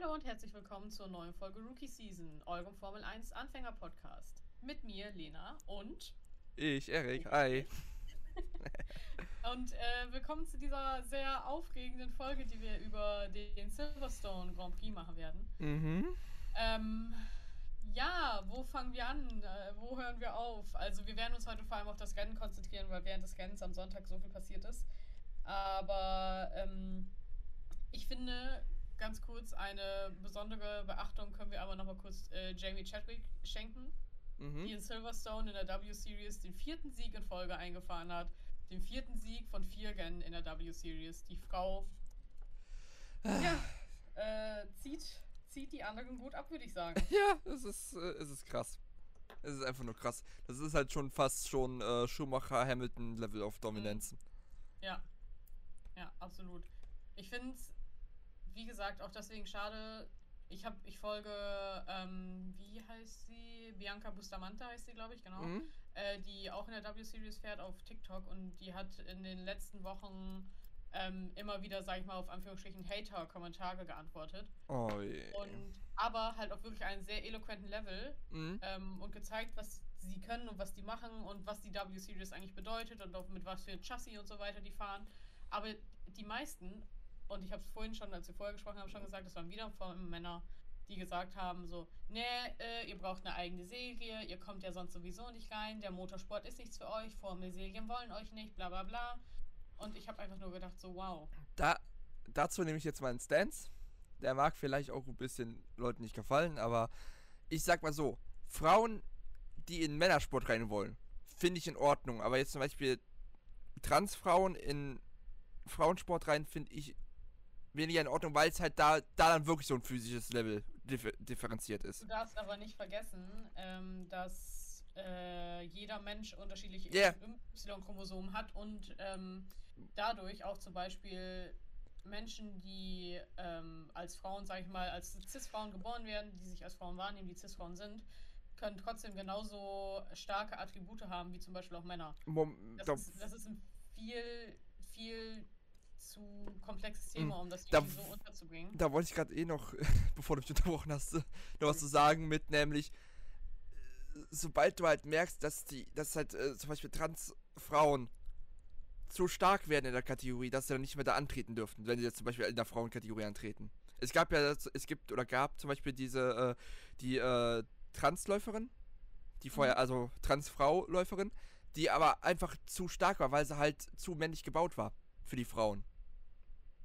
Hallo und herzlich willkommen zur neuen Folge Rookie Season, eurem Formel 1 Anfänger Podcast. Mit mir, Lena und. Ich, Erik, hi. und äh, willkommen zu dieser sehr aufregenden Folge, die wir über den Silverstone Grand Prix machen werden. Mhm. Ähm, ja, wo fangen wir an? Äh, wo hören wir auf? Also, wir werden uns heute vor allem auf das Rennen konzentrieren, weil während des Rennens am Sonntag so viel passiert ist. Aber ähm, ich finde, ganz kurz eine besondere Beachtung können wir aber nochmal kurz äh, Jamie Chadwick schenken, Mhm. die in Silverstone in der W-Series den vierten Sieg in Folge eingefahren hat. Den vierten Sieg von vier Rennen in der W-Series. Die Frau ja, äh, zieht, zieht die anderen gut ab, würde ich sagen. Ja, es ist, äh, es ist krass. Es ist einfach nur krass. Das ist halt schon fast schon äh, Schumacher-Hamilton-Level auf Dominanz. Ja. Ja, absolut. Ich finde es, wie gesagt, auch deswegen schade. Ich habe, ich folge, ähm, wie heißt sie? Bianca Bustamante heißt sie, glaube ich, genau. Mhm. Äh, die auch in der W-Series fährt auf TikTok und die hat in den letzten Wochen ähm, immer wieder, sag ich mal, auf Anführungsstrichen Hater-Kommentare geantwortet. Oh je. Und aber halt auf wirklich einen sehr eloquenten Level Mhm. ähm, und gezeigt, was sie können und was die machen und was die W-Series eigentlich bedeutet und auch mit was für Chassis und so weiter die fahren. Aber die meisten, und ich habe es vorhin schon, als wir vorher gesprochen haben, schon gesagt, das waren wieder vor Männer, die gesagt haben so, nee, äh, ihr braucht eine eigene Serie, ihr kommt ja sonst sowieso nicht rein, der Motorsport ist nichts für euch, Formel-Serien wollen euch nicht, bla bla bla. Und ich habe einfach nur gedacht so, wow. Da, dazu nehme ich jetzt mal einen Stance. Der mag vielleicht auch ein bisschen Leuten nicht gefallen, aber ich sag mal so: Frauen, die in Männersport rein wollen, finde ich in Ordnung. Aber jetzt zum Beispiel Transfrauen in Frauensport rein, finde ich weniger in Ordnung, weil es halt da, da dann wirklich so ein physisches Level differ differenziert ist. Du darfst aber nicht vergessen, ähm, dass äh, jeder Mensch unterschiedliche Ja. Y-Chromosomen hat und ähm, dadurch auch zum Beispiel Menschen, die ähm, als Frauen, sag ich mal, als Cis-Frauen geboren werden, die sich als Frauen wahrnehmen, die Cis-Frauen sind, können trotzdem genauso starke Attribute haben wie zum Beispiel auch Männer. Mom, Das, da, ist, das ist ein viel, viel zu komplexes Thema, um das Da- so unterzubringen. da wollte ich gerade eh noch, bevor du mich unterbrochen hast, noch was zu sagen mit, nämlich, sobald du halt merkst, dass die, dass halt äh, zum Beispiel Transfrauen zu stark werden in der Kategorie, dass sie dann nicht mehr da antreten dürften, wenn sie jetzt zum Beispiel in der Frauenkategorie antreten. Es gab ja, es gibt oder gab zum Beispiel diese, äh, die äh, Transläuferin, die vorher, also Transfrau-Läuferin, die aber einfach zu stark war, weil sie halt zu männlich gebaut war für die Frauen.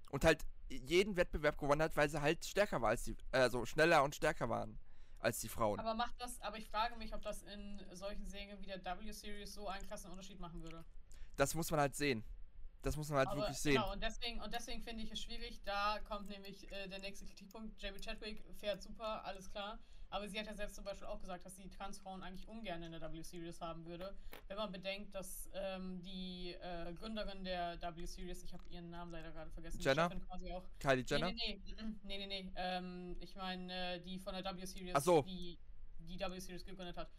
Und halt jeden Wettbewerb gewonnen hat, weil sie halt stärker war als die, also schneller und stärker waren als die Frauen. Aber macht das, aber ich frage mich, ob das in solchen Serien wie der W-Series so einen krassen Unterschied machen würde. das muss man halt sehen. Das muss man halt aber, wirklich sehen. Genau, und deswegen, und deswegen finde ich es schwierig, da kommt nämlich äh, der nächste Kritikpunkt. Jamie Chadwick fährt super, alles klar. Aber sie hat ja selbst zum Beispiel auch gesagt, dass sie Transfrauen eigentlich ungern in der W-Series haben würde. Wenn man bedenkt, dass ähm, die äh, Gründerin der W-Series, ich habe ihren Namen leider gerade vergessen, Jenner? Chefin quasi auch, Kylie Jenner? Nee, nee, nee, nee, nee, nee. Ähm, ich meine, äh, die von der W-Series, so. die die W-Series gegründet hat,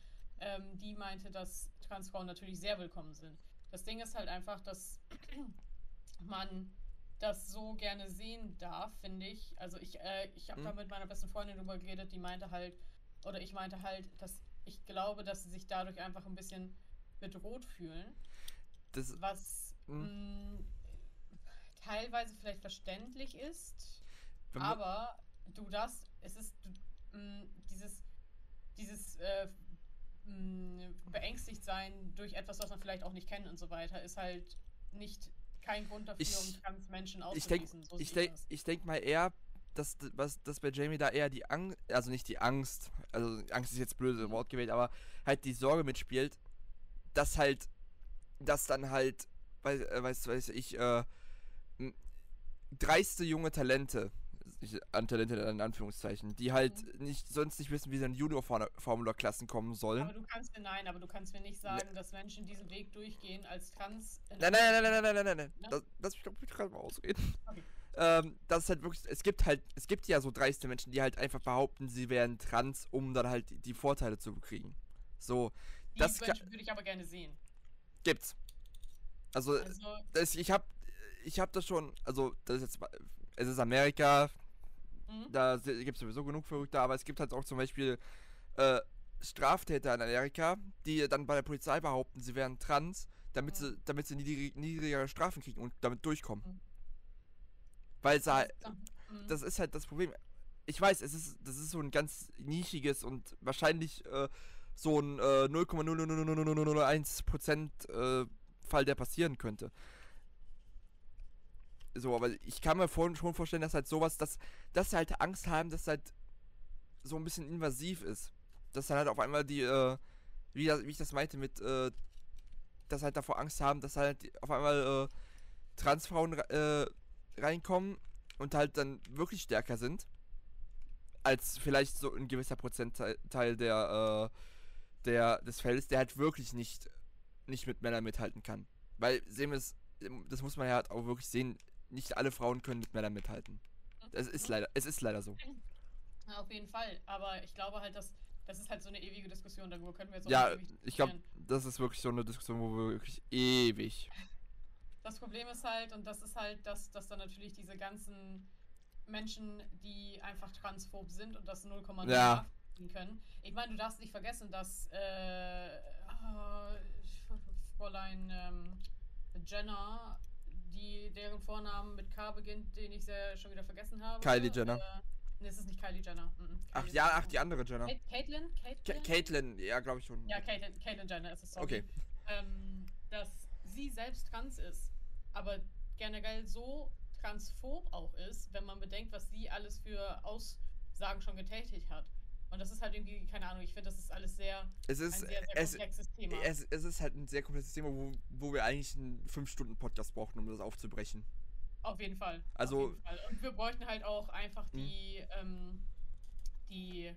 ähm, die meinte, dass Transfrauen natürlich sehr willkommen sind. Das Ding ist halt einfach, dass man das so gerne sehen darf, finde ich. Also ich, äh, ich habe da Mhm. mit meiner besten Freundin drüber geredet, die meinte halt, oder ich meinte halt, dass ich glaube, dass sie sich dadurch einfach ein bisschen bedroht fühlen Das, was mh, teilweise vielleicht verständlich ist, aber du darfst, es ist du, mh, dieses, dieses äh, mh, beängstigt sein durch etwas, was man vielleicht auch nicht kennt und so weiter, ist halt nicht kein Grund dafür, Ich- um trans Menschen ich denke auszuschließen. So ich denk, ich denk mal eher, dass, was, dass bei Jamie da eher die Angst, also nicht die Angst, also Angst ist jetzt blöde Wort gewählt, aber halt die Sorge mitspielt, dass halt, dass dann halt, weiß, äh, weiß, weiß ich, äh, dreiste junge Talente, ich, an Talente in Anführungszeichen, die halt mhm. nicht, sonst nicht wissen, wie sie in Junior-Formula-Klassen kommen sollen. Aber du kannst mir nein, aber du kannst mir nicht sagen, nee. dass Menschen diesen Weg durchgehen als trans. Äh, nein, nein, nein, nein, nein, nein, nein, nein. Ja? Das, lass mich doch gerade mal ausreden. Okay. Ähm, das ist halt wirklich, es gibt halt, es gibt ja so dreiste Menschen, die halt einfach behaupten, sie wären trans, um dann halt die, die Vorteile zu bekriegen. So, die das würde ich aber gerne sehen. Gibt's. Also, also das, ich habe ich habe das schon, also das ist jetzt, es ist Amerika, Mhm. Da gibt es sowieso genug Verrückte, aber es gibt halt auch zum Beispiel äh, Straftäter in Amerika, die dann bei der Polizei behaupten, sie wären trans, damit Mhm. sie, damit sie niedrig, niedrigere Strafen kriegen und damit durchkommen. Mhm. Weil sie halt, Mhm. das ist halt das Problem. Ich weiß, es ist, das ist so ein ganz nischiges und wahrscheinlich äh, so ein äh, 0,00001% äh, Fall, der passieren könnte. So, aber ich kann mir vor, schon vorstellen, dass halt sowas, dass, dass sie halt Angst haben, dass halt so ein bisschen invasiv ist. Dass halt auf einmal die, äh, wie, wie ich das meinte, mit, äh, dass halt davor Angst haben, dass halt auf einmal äh, Transfrauen äh, reinkommen und halt dann wirklich stärker sind. Als vielleicht so ein gewisser Prozentteil Teil der, äh, der, des Feldes, der halt wirklich nicht, nicht mit Männern mithalten kann. Weil, sehen wir es, das muss man ja halt auch wirklich sehen, nicht alle Frauen können mit Männern mithalten. Es ist leider, es ist leider so. Ja, auf jeden Fall. Aber ich glaube halt, dass das ist halt so eine ewige Diskussion. Darüber können wir jetzt auch Ja, ich glaube, das ist wirklich so eine Diskussion, wo wir wirklich ewig. Das Problem ist halt, und das ist halt, dass, dass dann natürlich diese ganzen Menschen, die einfach transphob sind und das 0,0 Ja. können. Ich meine, du darfst nicht vergessen, dass äh, ah, Fräulein ähm, Jenner, die deren Vornamen mit K beginnt, den ich sehr schon wieder vergessen habe. Kylie Jenner. Äh, nee, es ist nicht Kylie Jenner. Mhm, Ach Kylie ja, Jenner. ach, die andere Jenner. Caitlyn? Caitlyn? Caitlyn, ja, glaube ich schon. Ja, Caitlyn Jenner ist es, sorry. Okay. Ähm, dass sie selbst trans ist, aber generell so transphob auch ist, wenn man bedenkt, was sie alles für Aussagen schon getätigt hat. Und das ist halt irgendwie, keine Ahnung, ich finde, das ist alles sehr, Es ein ist, sehr, sehr es, komplexes Thema. es, es ist halt ein sehr komplexes Thema, wo, wo wir eigentlich einen 5-Stunden-Podcast brauchen, um das aufzubrechen. Auf jeden Fall. Also- jeden Fall. Und wir bräuchten halt auch einfach Hm. die, ähm, die,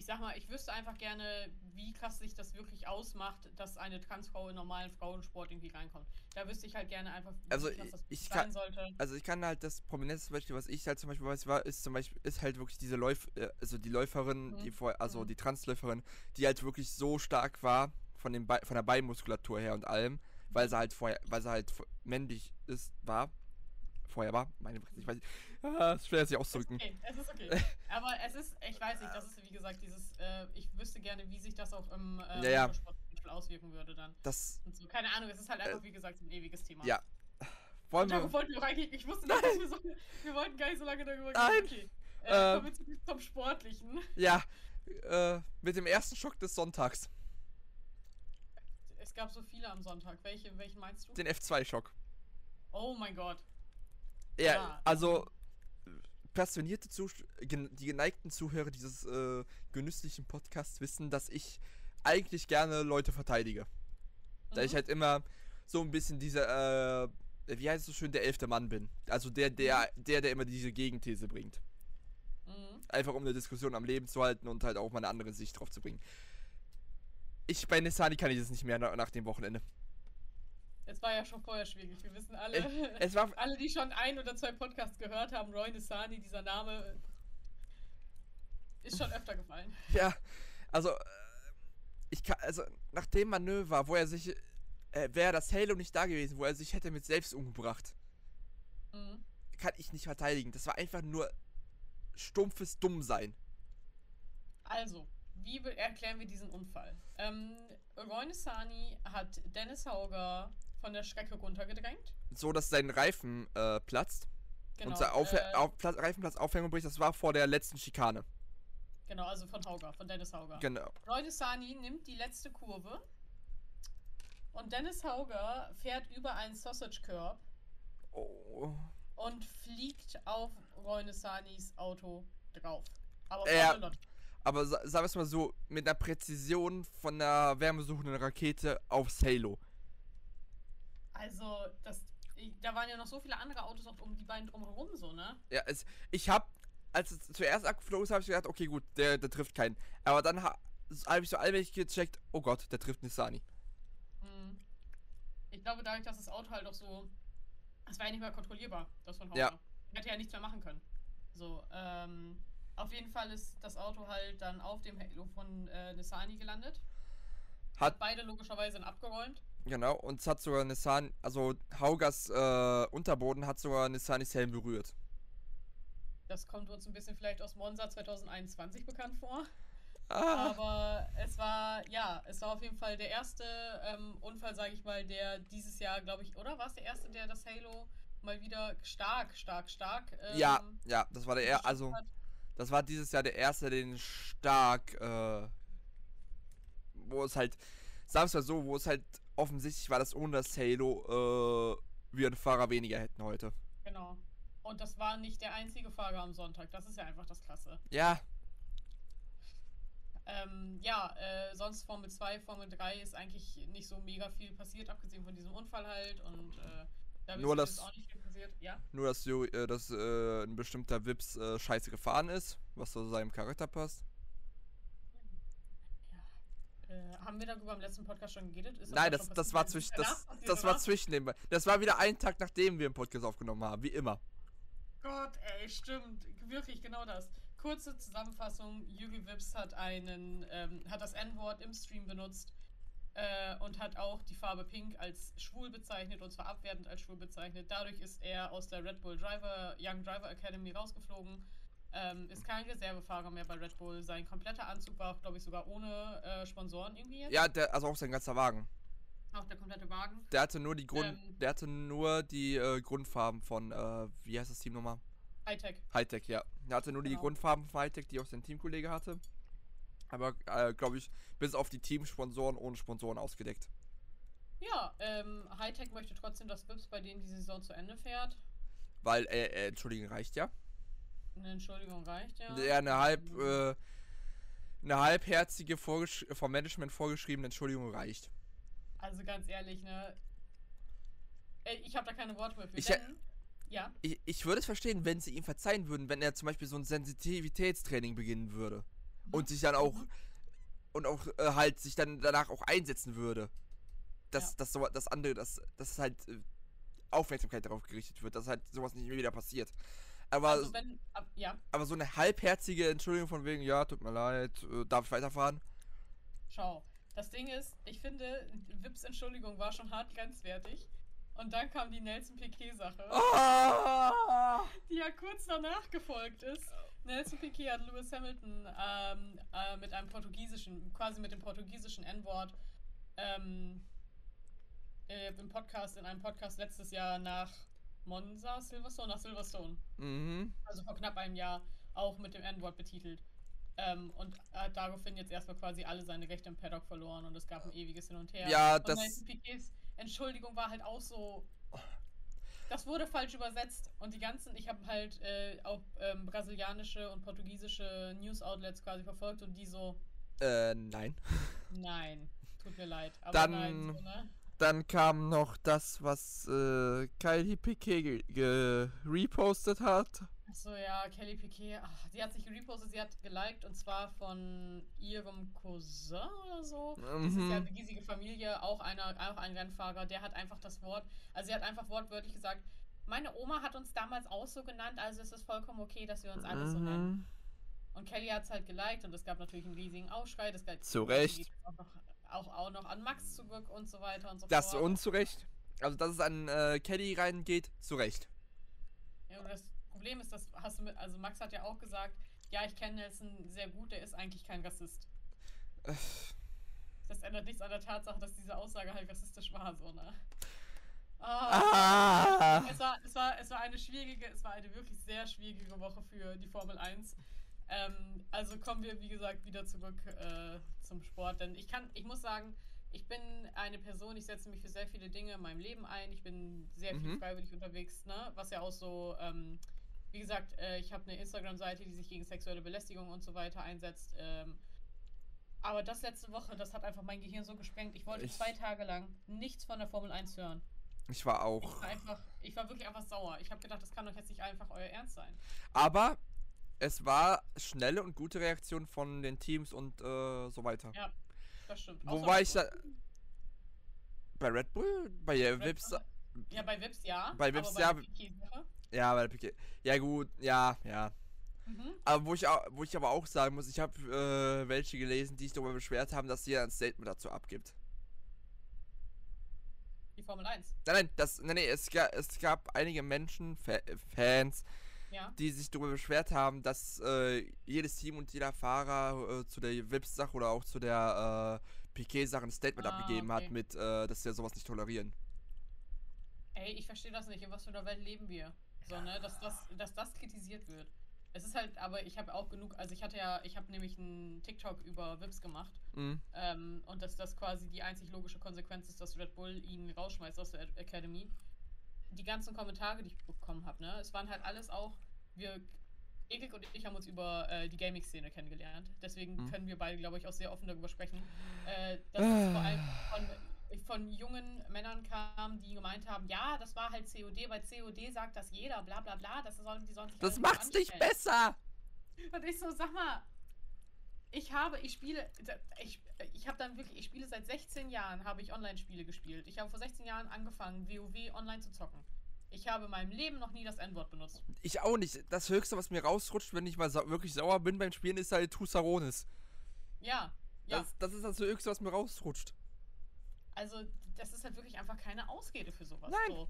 ich sag mal, ich wüsste einfach gerne, wie krass sich das wirklich ausmacht, dass eine Transfrau in normalen Frauensport irgendwie reinkommt. Da wüsste ich halt gerne einfach, wie Also, krass das ich sein kann- sollte. Also ich kann halt das prominenteste Beispiel, was ich halt zum Beispiel weiß, war, ist zum Beispiel, ist halt wirklich diese Läuf, äh, also die Läuferin, die Mhm. vor, also Mhm. die Transläuferin, die halt wirklich so stark war von dem Be von der Beinmuskulatur her und allem, weil sie halt vorher, weil sie halt männlich ist, war. Vorher war, meine Fresse, ich weiß nicht. Ah, ist schwer sich auszudrücken. okay, es ist okay. Aber es ist, ich weiß nicht, das ist wie gesagt dieses, äh, ich wüsste gerne, wie sich das auch im äh, Ja, ja. Beispiel auswirken würde dann. Das, Und so, keine Ahnung, es ist halt einfach, Äh, wie gesagt, so ein ewiges Thema. ja. Wollen Und darauf wir, wollten wir eigentlich, ich wusste nicht, dass wir so, wir wollten gar nicht so lange darüber Nein. Okay. Äh, Ähm. kommen wir zurück zum Sportlichen. ja, äh, mit dem ersten Schock des Sonntags, Es gab so viele am Sonntag. Welche, welchen meinst du? den F2-Schock. Oh mein Gott. Ja, Ja. also passionierte gen die geneigten Zuhörer dieses äh, genüsslichen Podcasts wissen, dass ich eigentlich gerne Leute verteidige. Da ich Mhm. halt immer so ein bisschen dieser, äh, wie heißt es so schön, der elfte Mann bin. Also der, der, der, der immer diese Gegenthese bringt. Mhm. Einfach um eine Diskussion am Leben zu halten und halt auch mal eine andere Sicht drauf zu bringen. Ich bei Nissani kann ich das nicht mehr nach, nach dem Wochenende. Es war ja schon vorher schwierig. Wir wissen alle, Es war alle, die schon ein oder zwei Podcasts gehört haben, Roy Nissani, dieser Name ist schon öfter gefallen. Ja, also, äh, ich kann, also, nach dem Manöver, wo er sich, äh, wäre das Halo nicht da gewesen, wo er sich hätte mit selbst umgebracht, Mhm. kann ich nicht verteidigen. Das war einfach nur stumpfes Dummsein. Also, wie erklären wir diesen Unfall? Ähm, Roy Nissani hat Dennis Hauger von der Strecke runtergedrängt. So, dass sein Reifen äh, platzt Genau, und sein Auf äh, auf Pla Reifenplatz Aufhängung bricht. Das war vor der letzten Schikane. genau, also von Hauger, von Dennis Hauger. Genau. Roy Nissani nimmt die letzte Kurve und Dennis Hauger fährt über einen Sausage Curb Oh. und fliegt auf Roy Nissanis Auto drauf. Aber Lotte. Aber sa sagen wir es mal so, mit einer Präzision von einer wärmesuchenden Rakete aufs Halo. Also, das, ich, da waren ja noch so viele andere Autos auch um die beiden drumherum, so, ne? Ja, es, ich hab, als es zuerst abgeflogen ist, habe ich gedacht, okay, gut, der, der trifft keinen. Aber dann ha, habe ich so allmählich gecheckt, oh Gott, der trifft Nissani. Mhm. Ich glaube, dadurch, dass das Auto halt auch so. Es war ja nicht mehr kontrollierbar, das von Hauger. Ja. Hätte ja nichts mehr machen können. So, ähm. Auf jeden Fall ist das Auto halt dann auf dem Halo von äh, Nissani gelandet. Hat, Beide logischerweise dann abgeräumt. Genau, und es hat sogar Nissan, also Haugers äh, Unterboden hat sogar Nissanis Helm berührt. Das kommt uns ein bisschen vielleicht aus Monza 2021 bekannt vor. Ah, Aber es war, ja, es war auf jeden Fall der erste ähm, Unfall, sage ich mal, der dieses Jahr, glaube ich, oder war es der erste, der das Halo mal wieder stark, stark, stark. Ähm, ja, ja, das war der er bestimmt also das war dieses Jahr der erste, den stark, äh, wo es halt, sagen wir mal so, wo es halt offensichtlich war, dass ohne das Halo, äh, wir einen Fahrer weniger hätten heute. Genau. Und das war nicht der einzige Fahrer am Sonntag. Das ist ja einfach das Klasse. Ja, Ähm, ja, äh, sonst Formel 2, Formel 3 ist eigentlich nicht so mega viel passiert, abgesehen von diesem Unfall halt. Und äh, da Nur ist das- auch nicht viel passiert. Ja. nur dass, äh, dass äh, ein bestimmter Wips äh, scheiße gefahren ist, was zu seinem Charakter passt. Äh, haben wir darüber im letzten Podcast schon geredet? Ist Nein, das, das passiert? war zwischen, das, das war zwischen dem, das war wieder ein Tag, nachdem wir einen Podcast aufgenommen haben, wie immer. Gott, ey, stimmt. Wirklich, genau das. Kurze Zusammenfassung: Yugi Vips hat einen, ähm, hat das N-Wort im Stream benutzt äh, und hat auch die Farbe Pink als schwul bezeichnet und zwar abwertend als schwul bezeichnet. Dadurch ist er aus der Red Bull Driver, Young Driver Academy rausgeflogen. Ähm, ist kein Reservefahrer mehr bei Red Bull. Sein kompletter Anzug war auch, glaube ich, sogar ohne äh, Sponsoren irgendwie jetzt. Ja, der, also auch sein ganzer Wagen. Auch der komplette Wagen. Der hatte nur die Grund, Ähm. der hatte nur die äh, Grundfarben von, äh, wie heißt das Team nochmal? Hightech. Hightech, ja. Er hatte nur die Genau. Grundfarben von Hightech, die auch sein Teamkollege hatte. Aber, äh, glaube ich, bis auf die Teamsponsoren ohne Sponsoren ausgedeckt. Ja, ähm, Hightech möchte trotzdem, dass Vips bei denen die Saison zu Ende fährt. Weil, äh, äh Entschuldigung, reicht ja. Eine Entschuldigung reicht ja. Der eine halb, äh, eine halbherzige, vorgesch vom Management vorgeschriebene Entschuldigung reicht. Also ganz ehrlich, ne? Ey, ich habe da keine Worte für. Ich- denn, ja, Ich, ich würde es verstehen, wenn sie ihm verzeihen würden, wenn er zum Beispiel so ein Sensitivitätstraining beginnen würde. Und sich dann auch, und auch äh, halt sich dann danach auch einsetzen würde. Dass, Ja. dass so, das andere, dass, dass halt äh, Aufmerksamkeit darauf gerichtet wird, dass halt sowas nicht mehr wieder passiert. Aber, also wenn, ab, ja, aber so eine halbherzige Entschuldigung von wegen, ja, tut mir leid, äh, darf ich weiterfahren? schau. Das Ding ist, ich finde, Vips Entschuldigung war schon hart grenzwertig. Und dann kam die Nelson Piquet-Sache, Ah! die ja kurz danach gefolgt ist. Nelson Piquet hat Lewis Hamilton ähm, äh, mit einem portugiesischen, quasi mit dem portugiesischen N-Wort ähm, äh, im Podcast, in einem Podcast letztes Jahr nach Monza, Silverstone, nach Silverstone. Mhm. also vor knapp einem Jahr, auch mit dem N-Wort betitelt. Ähm, und hat daraufhin jetzt erstmal quasi alle seine Rechte im Paddock verloren und es gab ein ewiges Hin und Her. Ja, und das- Piquets Entschuldigung war halt auch so. Das wurde falsch übersetzt und die ganzen, ich habe halt äh, auch ähm, brasilianische und portugiesische News-Outlets quasi verfolgt und die so, Äh, nein. nein, tut mir leid. Aber Dann- nein, so, ne? Dann kam noch das, was äh, Kylie Piquet repostet hat. Achso, ja, Kelly Piquet, ach, sie hat sich repostet, sie hat geliked und zwar von ihrem Cousin oder so. Das ist ja Mhm. eine riesige Familie, auch, einer, auch ein Rennfahrer, der hat einfach das Wort, also sie hat einfach wortwörtlich gesagt, meine Oma hat uns damals auch so genannt, also es ist vollkommen okay, dass wir uns alle so nennen. Mhm. Und Kelly hat es halt geliked und es gab natürlich einen riesigen Aufschrei. Das galt Zu Recht. geht Auch noch, auch, auch noch an Max zurück und so weiter und so Das fort. unzurecht. Also, dass es an äh, Kelly reingeht, zu Recht. Ja, und das Problem ist, das hast du mit, also Max hat ja auch gesagt, ja, ich kenne Nelson sehr gut, der ist eigentlich kein Rassist. Das ändert nichts an der Tatsache, dass diese Aussage halt rassistisch war, so, ne? Ah. Ah! Es war, es, war, es war eine schwierige, es war eine wirklich sehr schwierige Woche für die Formel 1. Ähm, also kommen wir, wie gesagt, wieder zurück äh, zum Sport. Denn ich kann, ich muss sagen, ich bin eine Person, ich setze mich für sehr viele Dinge in meinem Leben ein. Ich bin sehr viel Mhm. freiwillig unterwegs, ne? Was ja auch so, ähm, wie gesagt, äh, ich habe eine Instagram-Seite, die sich gegen sexuelle Belästigung und so weiter einsetzt. Ähm, aber das letzte Woche, das hat einfach mein Gehirn so gesprengt. Ich wollte Ich- zwei Tage lang nichts von der Formel 1 hören. Ich war Ich auch. war einfach, ich war wirklich einfach sauer. Ich habe gedacht, das kann doch jetzt nicht einfach euer Ernst sein. Aber es war schnelle und gute Reaktion von den Teams und äh, so weiter. Ja, das stimmt. Wo Außer war ich da? Bei Red Bull? Bei äh, Red Vips? Bull- Ja, bei Vips ja. Bei Vips, aber ja. Bei Ja, bei der Piquet. Ja, gut, ja, ja. mhm. Aber wo ich, wo ich aber auch sagen muss, ich habe äh, welche gelesen, die sich darüber beschwert haben, dass sie ein Statement dazu abgibt. Die Formel 1. Nein, nein, das, nein, nein, es, es gab einige Menschen, Fa Fans, Ja. die sich darüber beschwert haben, dass äh, jedes Team und jeder Fahrer äh, zu der Vips-Sache oder auch zu der äh, Piquet-Sache ein Statement Ah, abgegeben okay. hat mit, äh, dass wir sowas nicht tolerieren. Ey, ich verstehe das nicht. In was für einer Welt leben wir? So, ne? Dass das, dass das kritisiert wird. Es ist halt, aber ich habe auch genug, also ich hatte ja, ich habe nämlich einen TikTok über Vips gemacht. Mhm. Ähm, und dass das quasi die einzig logische Konsequenz ist, dass Red Bull ihn rausschmeißt aus der Academy. Die ganzen Kommentare, die ich bekommen habe, ne? Es waren halt alles auch, wir, Erik und ich haben uns über äh, die Gaming-Szene kennengelernt. Deswegen Mhm. können wir beide, glaube ich, auch sehr offen darüber sprechen. Äh, dass es vor allem von, von jungen Männern kam, die gemeint haben, ja, das war halt COD, weil COD sagt das jeder, bla bla bla, das sollen, die sollen sich Das macht's nicht besser! Und ich so, sag mal, ich habe, ich spiele, ich, ich habe dann wirklich, ich spiele seit 16 Jahren, habe ich Online-Spiele gespielt. Ich habe vor 16 Jahren angefangen, WoW online zu zocken. Ich habe in meinem Leben noch nie das N-Wort benutzt. Ich auch nicht. Das Höchste, was mir rausrutscht, wenn ich mal sa wirklich sauer bin beim Spielen, ist halt Tusaronis. Ja, ja. Das, das ist das Höchste, was mir rausrutscht. Also, das ist halt wirklich einfach keine Ausrede für sowas. Nein. So.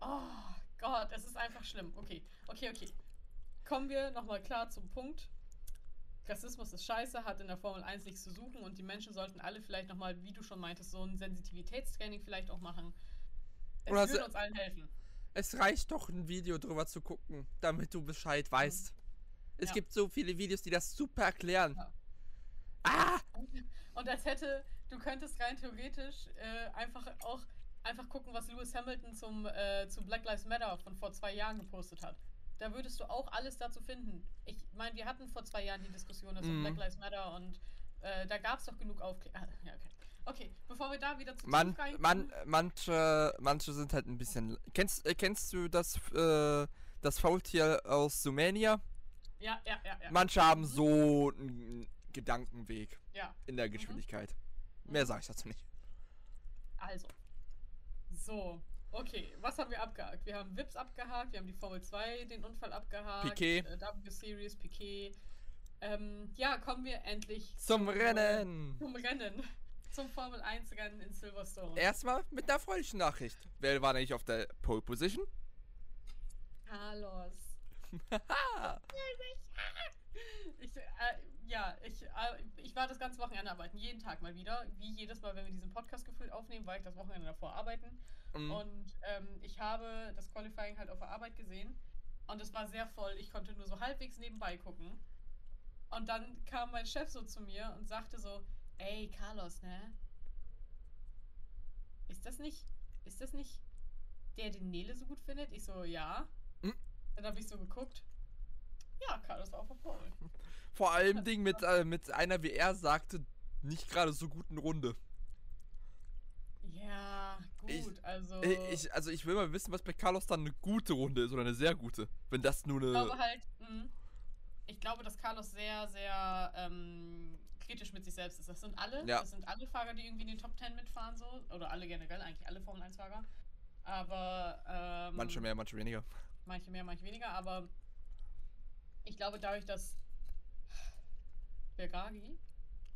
Oh Gott, es ist einfach schlimm. Okay, okay, okay. Kommen wir nochmal klar zum Punkt. Rassismus ist scheiße, hat in der Formel 1 nichts zu suchen und die Menschen sollten alle vielleicht nochmal, wie du schon meintest, so ein Sensitivitätstraining vielleicht auch machen. Es Oder würde uns allen helfen. Es reicht doch, ein Video drüber zu gucken, damit du Bescheid weißt. Es Ja. gibt so viele Videos, die das super erklären. Ja. Ah! Und als hätte, du könntest rein theoretisch äh, einfach auch einfach gucken, was Lewis Hamilton zum, äh, zu Black Lives Matter von vor zwei Jahren gepostet hat. Da würdest du auch alles dazu finden. Ich meine, wir hatten vor zwei Jahren die Diskussion dazu Mhm. Black Lives Matter und äh, da gab es doch genug Aufklärung. Ah, ja, okay. Okay, bevor wir da wieder zu Man, man, manche, manche sind halt ein bisschen. Kennst, äh, kennst du das, äh, das Faultier aus Sumania? Ja, ja, ja, ja. Manche haben so einen Gedankenweg ja. in der Geschwindigkeit. Mehr sage ich dazu nicht. Also. So. Okay, was haben wir abgehakt? Wir haben Vips abgehakt, wir haben die Formel 2, den Unfall abgehakt. Piquet. Äh, W-Series, Piquet. Ähm, ja, kommen wir endlich Zum äh, Rennen! zum Rennen. Zum Formel 1 Rennen in Silverstone. Erstmal mit einer freudigen Nachricht. Wer war nicht auf der Pole Position? Carlos. Ich, äh, ja, ich, äh, ich war das ganze Wochenende arbeiten, jeden Tag mal wieder. Wie jedes Mal, wenn wir diesen Podcast gefühlt aufnehmen, war ich das Wochenende davor arbeiten. mm, Und ähm, ich habe das Qualifying halt auf der Arbeit gesehen. Und es war sehr voll. Ich konnte nur so halbwegs nebenbei gucken. Und dann kam mein Chef so zu mir und sagte so, ey, Carlos, ne? Ist das nicht, ist das nicht der, den Nele so gut findet? Ich so, ja. Hm. Dann habe ich so geguckt. Ja, Carlos war auf der Pole. Vor allem Ding mit, äh, mit einer, wie er sagte, nicht gerade so guten Runde. Ja, gut, Ich- also. Äh, Ich, also ich will mal wissen, was bei Carlos dann eine gute Runde ist oder eine sehr gute. Wenn das nur Ich glaube eine. halt, mh, ich glaube, dass Carlos sehr, sehr ähm, kritisch mit sich selbst ist. Das sind alle, Ja. das sind alle Fahrer, die irgendwie in den Top 10 mitfahren, so. Oder alle generell, eigentlich alle Formel 1-Fahrer. Aber ähm, Manche mehr, manche weniger. manche mehr, manche weniger, aber ich glaube dadurch, dass Bergagi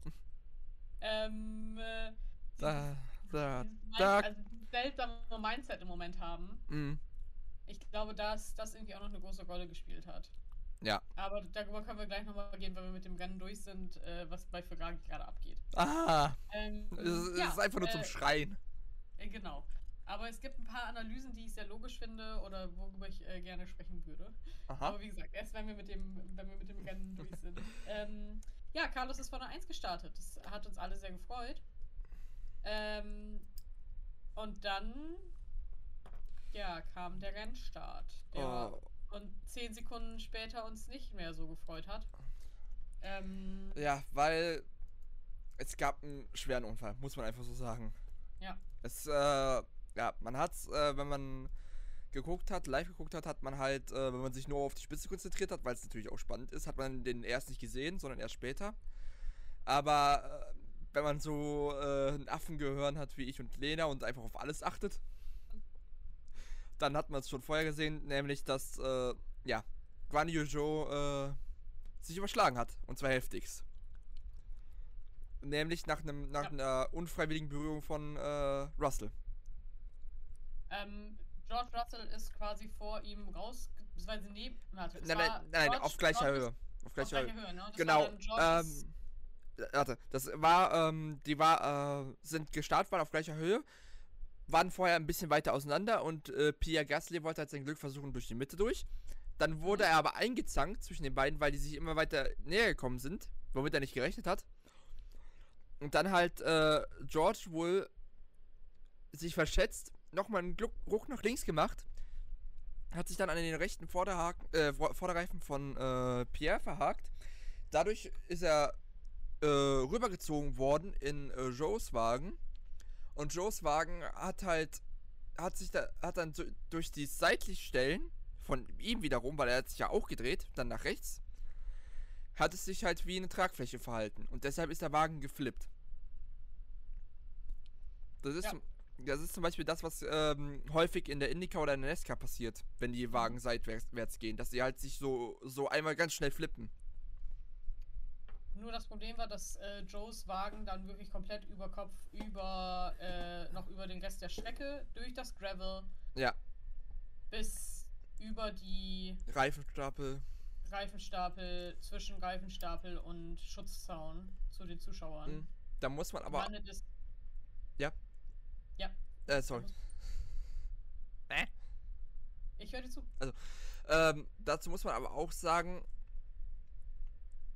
ähm, äh, Da, da, da. also seltsame Mindset im Moment haben, Mm, ich glaube, dass das irgendwie auch noch eine große Rolle gespielt hat. ja. Aber darüber können wir gleich nochmal gehen, wenn wir mit dem Rennen durch sind, äh, was bei Ferrari gerade abgeht. Ah, Ähm, es, ist- es ja, ist einfach nur zum äh, Schreien. äh, Genau. Aber es gibt ein paar Analysen, die ich sehr logisch finde oder worüber ich äh, gerne sprechen würde. Aha. Aber wie gesagt, erst wenn wir mit dem, wenn wir mit dem Rennen durch sind. ähm, ja, Carlos ist von der 1 gestartet. Das hat uns alle sehr gefreut. Ähm, und dann ja, kam der Rennstart, der Oh, und zehn Sekunden später uns nicht mehr so gefreut hat. Ähm, ja, weil es gab einen schweren Unfall, muss man einfach so sagen. Ja. Es, äh, ja, man hat's, äh, wenn man geguckt hat, live geguckt hat, hat man halt, äh, wenn man sich nur auf die Spitze konzentriert hat, weil es natürlich auch spannend ist, hat man den erst nicht gesehen, sondern erst später. Aber äh, wenn man so äh, einen Affengehirn hat wie ich und Lena und einfach auf alles achtet, dann hat man es schon vorher gesehen, nämlich dass, äh, ja, Guan Yu Zhou sich überschlagen hat. Und zwar heftigst. Nämlich nach, einem, nach Ja. einer unfreiwilligen Berührung von äh, Russell. Ähm, George Russell ist quasi vor ihm raus, beziehungsweise neben. Warte, Nein, nein, nein, George- auf gleicher George Höhe. ist Auf Auf gleicher Höhe. gleicher Höhe, ne? Genau. Ähm, warte, das war, ähm, die war, äh, sind gestartet, waren auf gleicher Höhe, waren vorher ein bisschen weiter auseinander und äh, Pierre Gasly wollte halt sein Glück versuchen durch die Mitte durch. Dann wurde Mhm. er aber eingezankt zwischen den beiden, weil die sich immer weiter näher gekommen sind, womit er nicht gerechnet hat. Und dann halt äh, George wohl sich verschätzt, nochmal einen Gluck- Ruck nach links gemacht, hat sich dann an den rechten Vorderhaken, äh, Vor- Vorderreifen von äh, Pierre verhakt. Dadurch ist er äh, rübergezogen worden in äh, Joes Wagen. Und Joes Wagen hat halt, hat sich da, hat dann durch die seitlich Stellen von ihm wiederum, weil er hat sich ja auch gedreht, dann nach rechts, hat es sich halt wie eine Tragfläche verhalten. Und deshalb ist der Wagen geflippt. Das ist, Ja. zum, das ist zum Beispiel das, was ähm, häufig in der Indica oder in der Nesca passiert, wenn die Wagen seitwärts wärts gehen, dass sie halt sich so, so einmal ganz schnell flippen. Nur das Problem war, dass äh, Joes Wagen dann wirklich komplett über Kopf über äh, noch über den Rest der Strecke durch das Gravel Ja, bis über die Reifenstapel. Reifenstapel zwischen Reifenstapel und Schutzzaun zu den Zuschauern. Mhm. Da muss man aber. Landet es, Äh, sorry. ich höre dir zu. Ähm, dazu muss man aber auch sagen,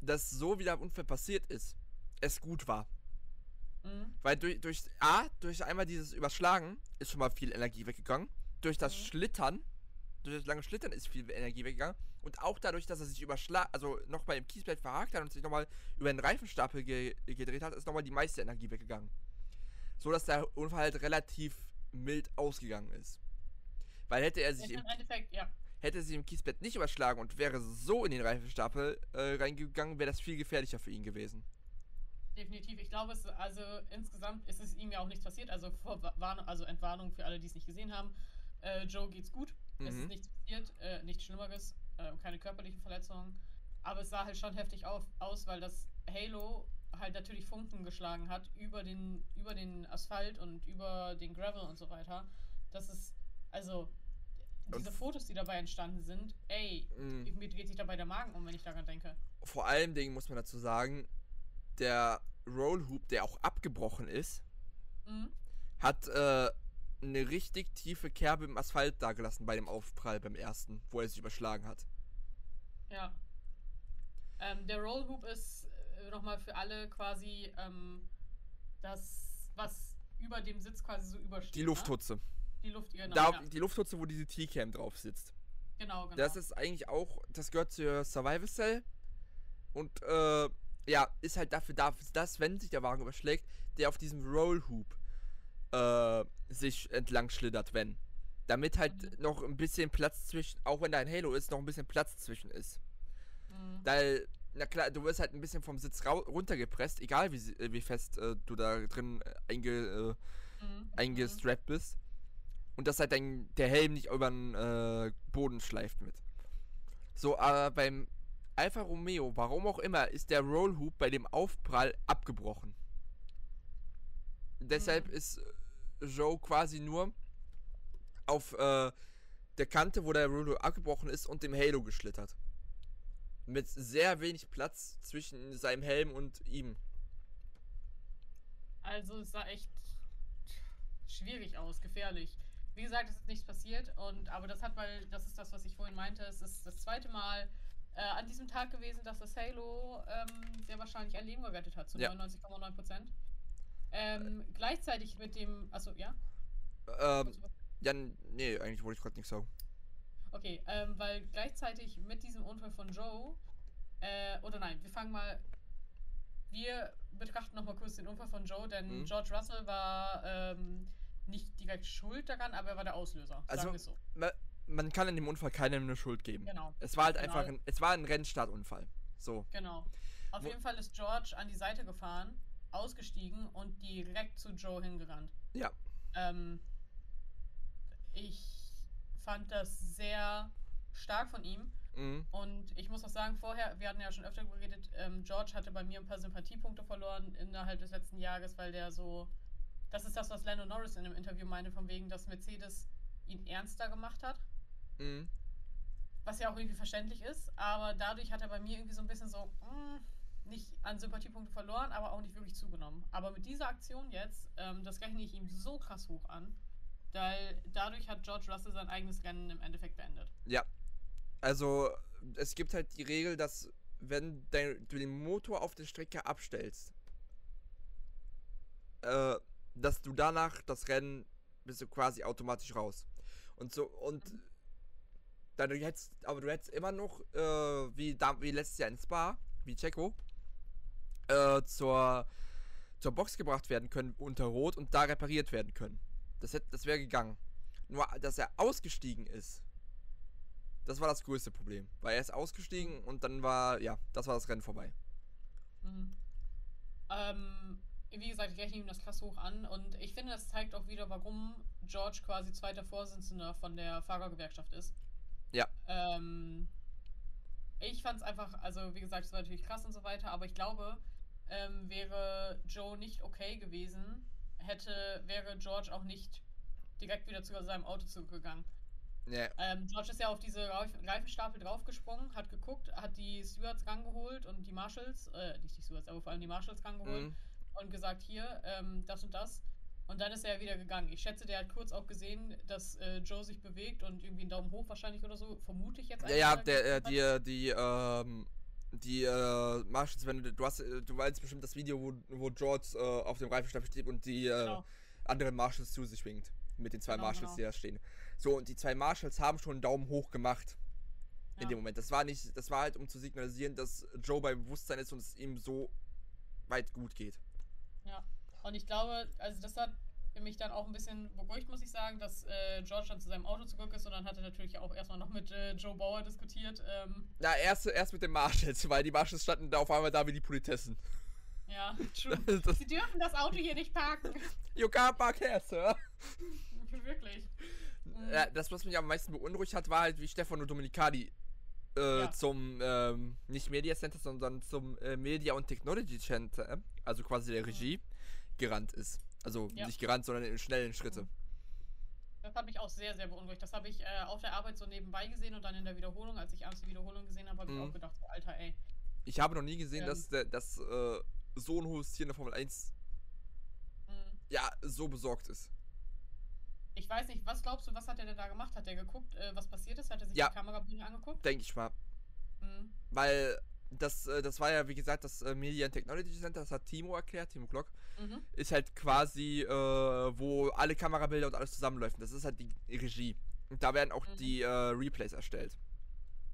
dass so wie der Unfall passiert ist, es gut war. Mhm. Weil durch, durch A, durch einmal dieses Überschlagen ist schon mal viel Energie weggegangen. Durch das Mhm. Schlittern, durch das lange Schlittern ist viel Energie weggegangen. Und auch dadurch, dass er sich überschlag, also nochmal im Kiesbett verhakt hat und sich nochmal über den Reifenstapel ge gedreht hat, ist nochmal die meiste Energie weggegangen. So dass der Unfall halt relativ mild ausgegangen ist. Weil hätte er sich Im ja. Hätte sie im Kiesbett nicht überschlagen und wäre so in den Reifenstapel äh, reingegangen, wäre das viel gefährlicher für ihn gewesen. Definitiv. Ich glaube, es, also insgesamt ist es ihm ja auch nichts passiert. Also, Vorwarnung, also Entwarnung für alle, die es nicht gesehen haben. Äh, Joe geht's gut. Es ist Mhm. nichts passiert, äh, nichts Schlimmeres, äh, keine körperlichen Verletzungen. Aber es sah halt schon heftig auf, aus, weil das Halo halt natürlich Funken geschlagen hat über den, über den Asphalt und über den Gravel und so weiter. Das ist, also, Und diese f- Fotos, die dabei entstanden sind, ey, Mhm. mir dreht sich dabei der Magen um, wenn ich daran denke. Vor allem Dingen muss man dazu sagen, der Rollhoop, der auch abgebrochen ist, Mhm. hat äh, eine richtig tiefe Kerbe im Asphalt dagelassen bei dem Aufprall beim ersten, wo er sich überschlagen hat. Ja. Ähm, der Rollhoop ist nochmal für alle quasi ähm, das, was über dem Sitz quasi so übersteht. Die Ne? Lufthutze. Die Luft, genau. da, ja. Die Lufthutze, wo diese T-Cam drauf sitzt. Genau, genau. Das ist eigentlich auch, das gehört zur Survival Cell. Und äh, ja, ist halt dafür da, dass, wenn sich der Wagen überschlägt, der auf diesem Rollhoop äh, sich entlang schlittert, wenn. Damit halt Mhm. noch ein bisschen Platz zwischen, auch wenn da ein Halo ist, noch ein bisschen Platz zwischen ist. Mhm. Weil, na klar, du wirst halt ein bisschen vom Sitz rau- runtergepresst, egal wie, äh, wie fest äh, du da drin einge, äh, Mhm. eingestrappt bist. Und dass halt dein, der Helm nicht über den äh, Boden schleift mit. So, aber beim Alfa Romeo, warum auch immer, ist der Rollhoop bei dem Aufprall abgebrochen. Deshalb Mhm. ist äh, Joe quasi nur auf der Kante, wo der Rollhoop abgebrochen ist, und dem Halo geschlittert. Mit sehr wenig Platz zwischen seinem Helm und ihm. Also es sah echt schwierig aus, gefährlich. Wie gesagt, es ist nichts passiert und aber das hat, weil das ist das, was ich vorhin meinte. Es ist das zweite Mal äh, an diesem Tag gewesen, dass das Halo ähm, sehr wahrscheinlich ein Leben gerettet hat, zu Ja. 99,9 Prozent. Ähm, gleichzeitig mit dem, achso, ja? Ähm, ja, nee, eigentlich wollte ich gerade nichts sagen. Okay, ähm, weil gleichzeitig mit diesem Unfall von Joe, äh, oder nein, wir fangen mal, wir betrachten nochmal kurz den Unfall von Joe, denn Mhm. George Russell war ähm, nicht direkt schuld daran, aber er war der Auslöser. Also- sagen wir es so. Ma- Man kann in dem Unfall keinem eine Schuld geben. Genau, Es war halt Genau. einfach ein, es war ein Rennstartunfall. So. genau. Auf Wo- jeden Fall ist George an die Seite gefahren, ausgestiegen und direkt zu Joe hingerannt. Ja. Ähm, ich fand das sehr stark von ihm. Mhm. Und ich muss auch sagen, vorher, wir hatten ja schon öfter geredet, ähm, George hatte bei mir ein paar Sympathiepunkte verloren innerhalb des letzten Jahres, weil der so. Das ist das, was Lando Norris in einem Interview meinte, von wegen, dass Mercedes ihn ernster gemacht hat. Mhm. was ja auch irgendwie verständlich ist, aber dadurch hat er bei mir irgendwie so ein bisschen so mh, nicht an Sympathiepunkte verloren, aber auch nicht wirklich zugenommen. Aber mit dieser Aktion jetzt, ähm, das rechne ich ihm so krass hoch an, weil dadurch hat George Russell sein eigenes Rennen im Endeffekt beendet. Ja. Also, es gibt halt die Regel, dass wenn dein, du den Motor auf der Strecke abstellst, äh, dass du danach das Rennen bist du quasi automatisch raus. Und so, und Mhm. dann du hättest, aber du hättest immer noch, äh, wie, da, wie letztes Jahr in Spa, wie Checo, äh, zur, zur Box gebracht werden können unter Rot und da repariert werden können. Das, hätte, das wäre gegangen. Nur, dass er ausgestiegen ist, das war das größte Problem. Weil er ist ausgestiegen und dann war, ja, das war das Rennen vorbei. Mhm. Ähm, wie gesagt, ich rechne ihm das krass hoch an und ich finde, das zeigt auch wieder, warum George quasi zweiter Vorsitzender von der Fahrergewerkschaft ist. Ja. Ähm, ich fand es einfach, also wie gesagt, es war natürlich krass und so weiter, aber ich glaube, ähm, wäre Joe nicht okay gewesen, hätte, wäre George auch nicht direkt wieder zu seinem Auto zurückgegangen. Ja, Ähm, George ist ja auf diese Reif Reifenstapel draufgesprungen, hat geguckt, hat die Stewards rangeholt und die Marshals, äh, nicht die Stewards, aber vor allem die Marshals rangeholt mhm. und gesagt, hier, ähm, das und das. Und dann ist er ja wieder gegangen. Ich schätze, der hat kurz auch gesehen, dass äh, Joe sich bewegt und irgendwie einen Daumen hoch wahrscheinlich oder so, vermute ich jetzt Ja, ja, der, äh, hat. die, die, ähm, die, äh, Marshals, wenn du, du hast, äh, du weißt bestimmt das Video, wo, wo George, äh, auf dem Reifenstapel steht und die, äh, Genau. anderen Marshals zu sich winkt. Mit den zwei Genau, Marshals, genau. die da stehen. So, und die zwei Marshals haben schon einen Daumen hoch gemacht. In Ja. dem Moment. Das war nicht, das war halt, um zu signalisieren, dass Joe bei Bewusstsein ist und es ihm so weit gut geht. Ja. Und ich glaube, also das hat mich dann auch ein bisschen beruhigt, muss ich sagen, dass äh, George dann zu seinem Auto zurück ist und dann hat er natürlich auch erstmal noch mit äh, Joe Bauer diskutiert. Ähm, Na, erst, erst mit den Marshals, weil die Marshals standen da auf einmal da wie die Politessen. ja, true. das, Sie dürfen das Auto hier nicht parken. you can't park here, sir. Wirklich. Mhm. Ja, das, was mich am meisten beunruhigt hat, war halt, wie Stefano Domenicali äh, Ja. zum, ähm, nicht Media Center, sondern zum äh, Media und Technology Center, also quasi der Regie, gerannt ist. Also Ja. nicht gerannt, sondern in schnellen Schritte. Mhm. Das hat mich auch sehr, sehr beunruhigt. Das habe ich äh, auf der Arbeit so nebenbei gesehen und dann in der Wiederholung, als ich abends die Wiederholung gesehen habe, habe ich Mhm. auch gedacht, so, Alter, ey. Ich habe noch nie gesehen, Ähm. dass, der, dass äh, so ein hohes Tier in der Formel 1 Mhm. ja so besorgt ist. Ich weiß nicht, was glaubst du, was hat er denn da gemacht? Hat er geguckt, äh, was passiert ist? Hat er sich Ja. die Kamerabilder angeguckt? Denke ich mal. Mhm. Weil das, äh, das war ja, wie gesagt, das äh, Media and Technology Center, das hat Timo erklärt, Timo Glock. Mhm. ist halt quasi, äh, wo alle Kamerabilder und alles zusammenläuft. Das ist halt die Regie. Und da werden auch Mhm. die äh, Replays erstellt.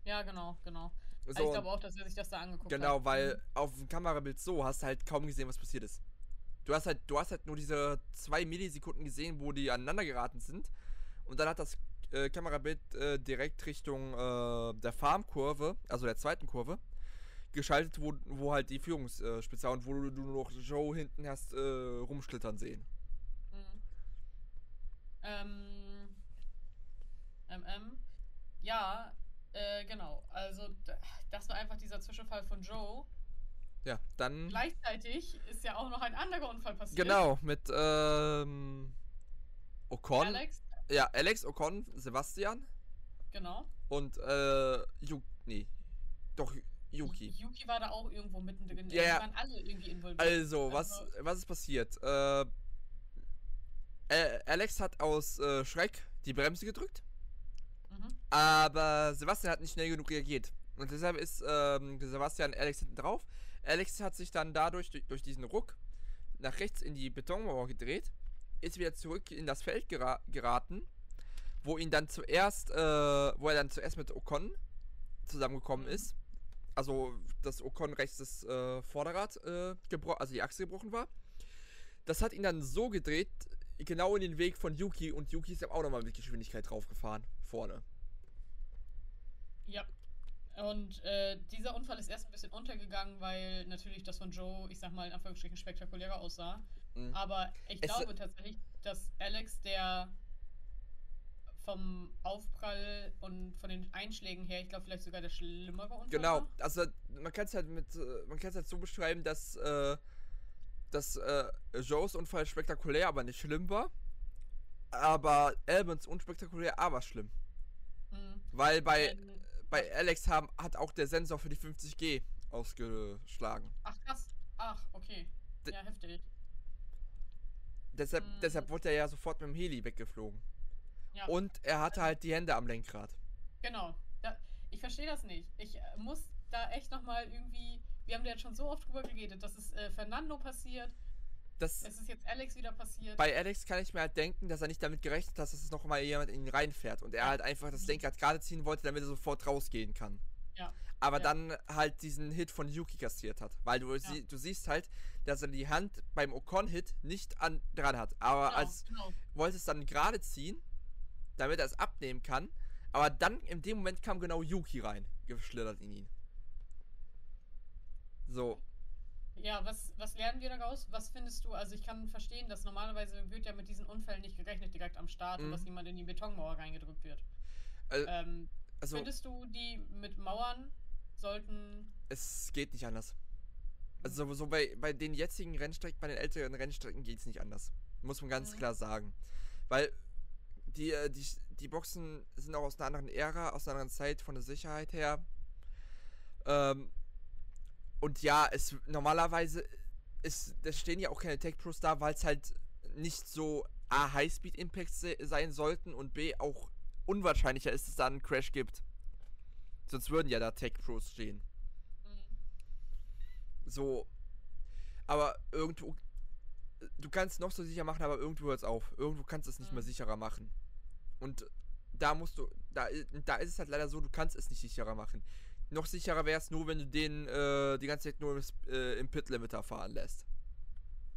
Ja, genau, genau. Also So, ich glaube auch, dass er sich das da angeguckt hat. genau, weil Mhm. auf dem Kamerabild so hast du halt kaum gesehen, was passiert ist. Du hast halt, du hast halt nur diese zwei Millisekunden gesehen, wo die aneinander geraten sind. Und dann hat das äh, Kamerabild äh, direkt Richtung der Farmkurve, also der zweiten Kurve, geschaltet, wo, wo halt die Führungsspitze und wo du, du noch Joe hinten hast äh, rumschlittern sehen. Mhm. Ähm, MM. Ja, äh, genau. Also, das war einfach dieser Zwischenfall von Joe. Ja, dann. Gleichzeitig ist ja auch noch ein anderer Unfall passiert. Genau, mit ähm, Ocon. Alex, Ja, Alex, Ocon, Sebastian genau. und äh, Ju nee, doch Yuki. Yuki war da auch irgendwo mittendrin. Ja, ja. waren alle irgendwie involviert. Also, was, Also- was ist passiert? Äh, äh, Alex hat aus äh, Schreck die Bremse gedrückt, Mhm. aber Sebastian hat nicht schnell genug reagiert. Und deshalb ist ähm, Sebastian Alex hinten drauf. Alex hat sich dann dadurch, durch, durch diesen Ruck, nach rechts in die Betonmauer gedreht, ist wieder zurück in das Feld gera geraten, wo ihn dann zuerst, äh, wo er dann zuerst mit Ocon zusammengekommen Mhm. ist. Also, dass Ocon rechts das äh, Vorderrad äh, gebrochen, also die Achse gebrochen war. Das hat ihn dann so gedreht, genau in den Weg von Yuki und Yuki ist dann auch nochmal mit Geschwindigkeit draufgefahren, vorne. Ja. Und äh, dieser Unfall ist erst ein bisschen untergegangen, weil natürlich das von Joe, ich sag mal in Anführungsstrichen, spektakulärer aussah. Mhm. Aber ich Es- glaube tatsächlich, dass Alex, der vom Aufprall und von den Einschlägen her, ich glaube vielleicht sogar der schlimmere Unfall Genau, also man kann es halt mit, äh, man kann es halt so beschreiben, dass, äh, dass äh, Joes Unfall spektakulär, aber nicht schlimm war. Aber Albans unspektakulär, aber schlimm. Mhm. Weil bei, Denn- bei Alex haben, hat auch der Sensor für die 50G ausgeschlagen. Ach krass. Ach, okay. D- Ja, heftig. Deshalb, Mm. deshalb wurde er ja sofort mit dem Heli weggeflogen. Ja. Und er hatte halt die Hände am Lenkrad. Genau. Da, ich verstehe das nicht. Ich äh, muss da echt nochmal irgendwie. Wir haben da jetzt schon so oft drüber geredet, dass es äh, Fernando passiert. Das, Es ist jetzt Alex wieder passiert. bei Alex kann ich mir halt denken, dass er nicht damit gerechnet hat, dass es noch mal jemand in ihn reinfährt. Und er Ja. halt einfach das Lenkrad gerade ziehen wollte, damit er sofort rausgehen kann. Ja. Aber Ja. dann halt diesen Hit von Yuki kassiert hat. Weil du, sie, du siehst halt, dass er die Hand beim Ocon-Hit nicht an, dran hat. Aber genau, als genau. wollte es dann gerade ziehen, damit er es abnehmen kann. Aber dann in dem Moment kam genau Yuki rein, geschlittert in ihn. So, Ja, was, was lernen wir daraus? Was findest du? Also ich kann verstehen, dass normalerweise wird ja mit diesen Unfällen nicht gerechnet direkt am Start, Mhm. dass jemand in die Betonmauer reingedrückt wird. äh, Ähm, also Findest du, die mit Mauern sollten. es geht nicht anders. Also so bei, bei den jetzigen Rennstrecken, bei den älteren Rennstrecken geht es nicht anders. Muss man ganz Mhm. klar sagen. Weil die, äh, die, die Boxen sind auch aus einer anderen Ära, aus einer anderen Zeit von der Sicherheit her. Ähm, und ja, es normalerweise ist, es stehen ja auch keine Tech Pros da, weil es halt nicht so A, Highspeed Impacts se sein sollten und B, auch unwahrscheinlicher ist, dass es da einen Crash gibt. Sonst würden ja da Tech Pros stehen. Mhm. So. Aber irgendwo. Du kannst noch so sicher machen, aber irgendwo hört es auf. Irgendwo kannst du es nicht Mhm. mehr sicherer machen. Und da musst du. Da, da ist es halt leider so, du kannst es nicht sicherer machen. Noch sicherer wäre es nur, wenn du den äh, die ganze Zeit nur im, äh, im Pit-Limiter fahren lässt.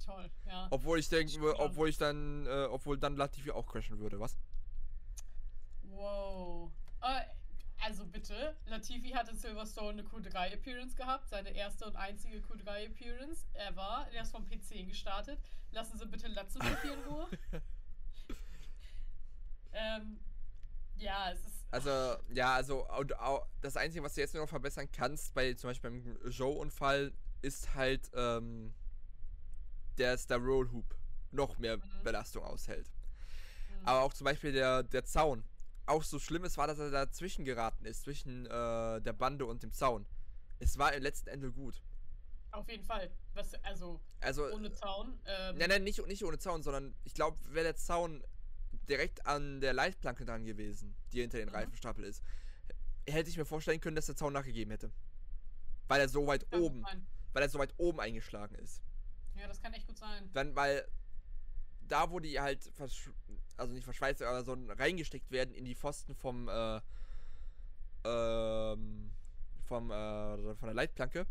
Toll, ja. Obwohl ich denke, obwohl ich dann, äh, obwohl dann Latifi auch crashen würde, was? Wow. Äh, also bitte, Latifi hat in Silverstone eine Q3-Appearance gehabt, seine erste und einzige Q3-Appearance ever. Er ist vom P10 gestartet. Lassen Sie bitte Latifi in Ruhe. ähm, ja, es ist. Also, ja, also und, au- das Einzige, was du jetzt noch verbessern kannst, bei zum Beispiel beim Joe-Unfall, ist halt, ähm, dass der Rollhoop noch mehr Mhm. Belastung aushält. mh, Aber auch zum Beispiel der, der Zaun. Auch so schlimm es war, dass er dazwischen geraten ist, zwischen äh, der Bande und dem Zaun. Es war im letzten Ende gut. auf jeden Fall. Was, also, Also, ohne Zaun. Ähm, nein, nein, nicht, nicht ohne Zaun, sondern ich glaube, wäre der Zaun direkt an der Leitplanke dran gewesen, die hinter den Mhm. Reifenstapel ist, hätte ich mir vorstellen können, dass der Zaun nachgegeben hätte. Weil er so weit oben, sein. weil er so weit oben eingeschlagen ist. Ja, das kann echt gut sein. Dann, weil da, wo die halt, versch also nicht verschweißt, aber so reingesteckt werden in die Pfosten vom, äh, ähm, vom, äh, von der Leitplanke,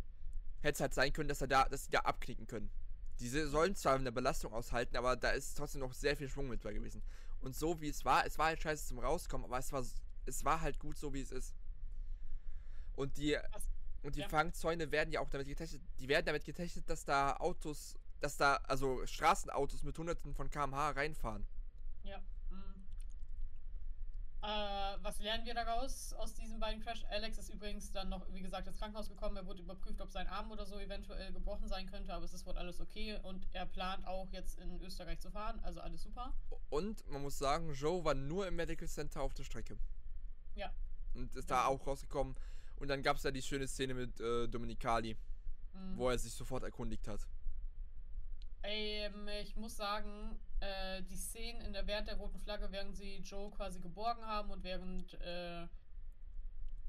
hätte es halt sein können, dass er da, dass die da abknicken können. Diese sollen zwar eine Belastung aushalten, aber da ist trotzdem noch sehr viel Schwung mit bei gewesen. Und so wie es war, es war halt scheiße zum Rauskommen, aber es war, es war halt gut so wie es ist. Und die, und die ja. Fangzäune werden ja auch damit getestet, die werden damit getestet, dass da Autos, dass da, also Straßenautos mit hunderten von kmh reinfahren. Ja. mhm. Äh, was lernen wir daraus aus diesen beiden Crash? Alex ist übrigens dann noch, wie gesagt, ins Krankenhaus gekommen. Er wurde überprüft, ob sein Arm oder so eventuell gebrochen sein könnte, aber es ist wohl alles okay und er plant auch jetzt in Österreich zu fahren, also alles super. Und man muss sagen, Joe war nur im Medical Center auf der Strecke. Ja. Und ist Ja. da auch rausgekommen. Und dann gab es da die schöne Szene mit äh, Dominicali, Mhm. wo er sich sofort erkundigt hat. Ähm, ich muss sagen, äh, die Szenen in der während der roten Flagge, während sie Joe quasi geborgen haben und während äh,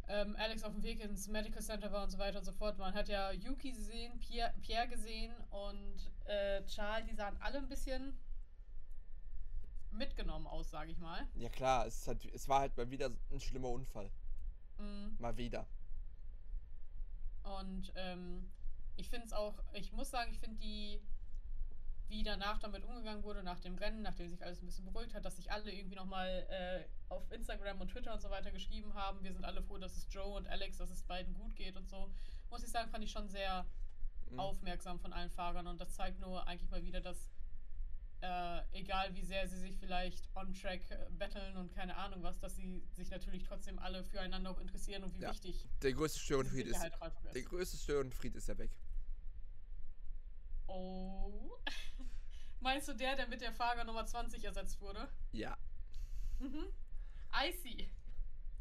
ähm, Alex auf dem Weg ins Medical Center war und so weiter und so fort. Man hat ja Yuki gesehen, Pierre, Pierre gesehen und äh, Charles, die sahen alle ein bisschen mitgenommen aus, sage ich mal. Ja klar, es, hat, es war halt mal wieder ein schlimmer Unfall. Mhm. Mal wieder. Und ähm, ich finde es auch, ich muss sagen, ich finde die, wie danach damit umgegangen wurde, nach dem Rennen, nachdem sich alles ein bisschen beruhigt hat, dass sich alle irgendwie nochmal äh, auf Instagram und Twitter und so weiter geschrieben haben. Wir sind alle froh, dass es Joe und Alex, dass es beiden gut geht und so. Muss ich sagen, fand ich schon sehr Mhm. aufmerksam von allen Fahrern und das zeigt nur eigentlich mal wieder, dass äh, egal wie sehr sie sich vielleicht on-track äh, battlen und keine Ahnung was, dass sie sich natürlich trotzdem alle füreinander auch interessieren und wie Ja. wichtig Der größte Störenfried ist. Ist. Der größte Störenfried ist ja weg. Oh. Meinst du der, der mit der Fahrer Nummer 20 ersetzt wurde? Ja. Mhm. I see.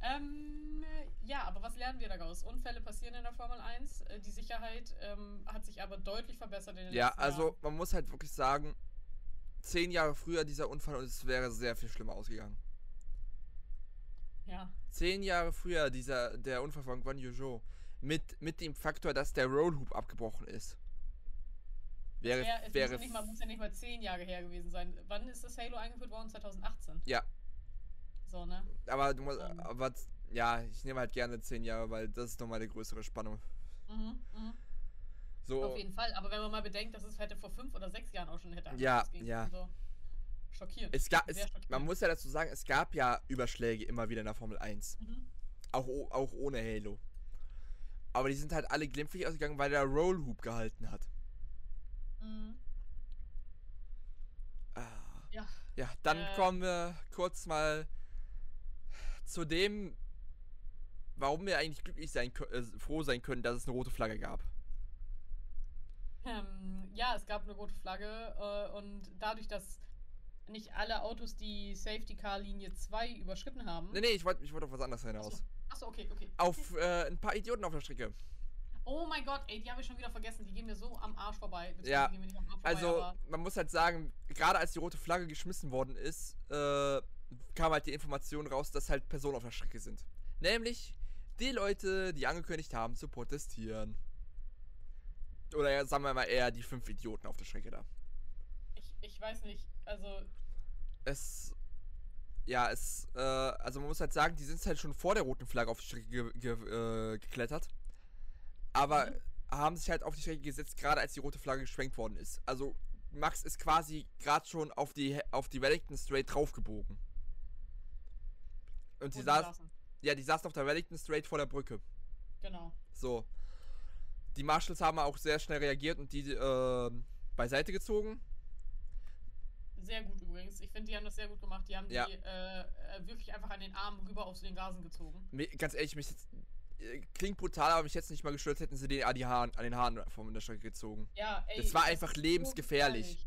Ähm, ja, aber was lernen wir daraus? Unfälle passieren in der Formel 1. Äh, Die Sicherheit ähm, hat sich aber deutlich verbessert in den Ja, letzten also Jahren. man muss halt wirklich sagen, zehn Jahre früher dieser Unfall und es wäre sehr viel schlimmer ausgegangen. Ja, Zehn Jahre früher dieser der Unfall von Guan Yu Zhou mit, mit dem Faktor, dass der Rollhoop abgebrochen ist. Wäre, ja, es wäre muss, ja nicht mal, muss ja nicht mal zehn Jahre her gewesen sein. Wann ist das Halo eingeführt worden? 2018. Ja. So, ne? aber du musst, Ähm. aber ja, ich nehme halt gerne zehn Jahre, weil das ist nochmal die größere Spannung. Mhm, mhm. So, Auf jeden Fall. Aber wenn man mal bedenkt, dass es hätte vor fünf oder sechs Jahren auch schon hätte Ja, ja. So. Schockierend. es gab, es, schockierend. man muss ja dazu sagen, es gab ja Überschläge immer wieder in der Formel 1. Mhm. Auch, auch ohne Halo. Aber die sind halt alle glimpflich ausgegangen, weil der Rollhoop gehalten hat. Mhm. Ah. Ja. Ja, dann Äh. kommen wir kurz mal zu dem, warum wir eigentlich glücklich sein äh, froh sein können, dass es eine rote Flagge gab. Ähm, ja, es gab eine rote Flagge äh, und dadurch, dass nicht alle Autos die Safety Car Linie 2 überschritten haben. Nee, nee, ich wollte ich wollt auf was anderes hinaus. Achso, okay, okay. Auf äh, ein paar Idioten auf der Strecke. Oh mein Gott, ey, die habe ich schon wieder vergessen. Die gehen mir so am Arsch vorbei. Ja, die gehen mir nicht am Arsch vorbei, Also, man muss halt sagen, gerade als die rote Flagge geschmissen worden ist, äh, kam halt die Information raus, dass halt Personen auf der Strecke sind. Nämlich die Leute, die angekündigt haben zu protestieren. Oder sagen wir mal eher die fünf Idioten auf der Strecke da. ich, ich weiß nicht. Also, Es. Ja, es. Äh, also man muss halt sagen, die sind halt schon vor der roten Flagge auf die Strecke ge ge äh, geklettert. Aber Mhm. haben sich halt auf die Strecke gesetzt, gerade als die rote Flagge geschwenkt worden ist. Also Max ist quasi gerade schon auf die auf die Wellington Straight draufgebogen. Und die saß, saßen. ja, die saßen auf der Wellington Straight vor der Brücke. Genau. So. Die Marshals haben auch sehr schnell reagiert und die äh, beiseite gezogen. Sehr gut übrigens. Ich finde, die haben das sehr gut gemacht. Die haben Ja. die äh, äh, wirklich einfach an den Armen rüber aus den Gasen gezogen. Ganz ehrlich, mich jetzt, klingt brutal, aber mich jetzt nicht mal gestört, hätten sie den an, die Haaren, an den Haaren von der Strecke gezogen. Ja, ey. Das war ist einfach lebensgefährlich. gefährlich.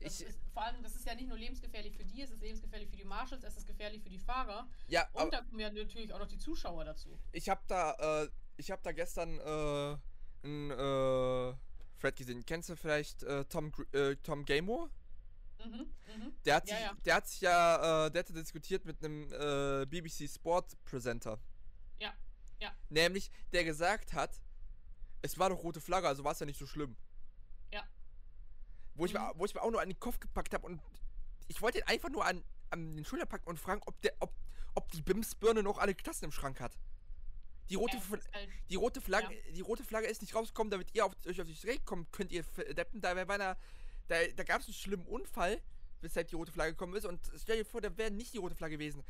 Das Ich, ist, vor allem, das ist ja nicht nur lebensgefährlich für die, es ist lebensgefährlich für die Marshals, es ist gefährlich für die Fahrer. ja, Und da kommen ja natürlich auch noch die Zuschauer dazu. ich habe da, äh, ich habe da gestern äh, einen äh, Thread gesehen. Kennst du vielleicht äh, Tom, äh, Tom Gamemore? Mhm, mhm. Der hat Ja, sich, ja. der hat sich ja, äh, der hatte diskutiert mit einem äh, BBC Sport Presenter. Ja, ja. Nämlich, der gesagt hat, es war doch rote Flagge, also war es ja nicht so schlimm. Ja. Wo ich, mir, Mhm. wo ich mir auch nur an den Kopf gepackt habe und ich wollte ihn einfach nur an, an den Schulter packen und fragen, ob der, ob, ob die Bimsbirne noch alle Tassen im Schrank hat. Die rote, Ja, halt, die rote Flagge, die rote Flagge ist nicht rausgekommen, damit ihr auf, euch auf die Strecke kommt, könnt ihr deppen. Da, einer, da, da gab es einen schlimmen Unfall, weshalb die rote Flagge gekommen ist. Und stell dir vor, da wäre nicht die rote Flagge gewesen.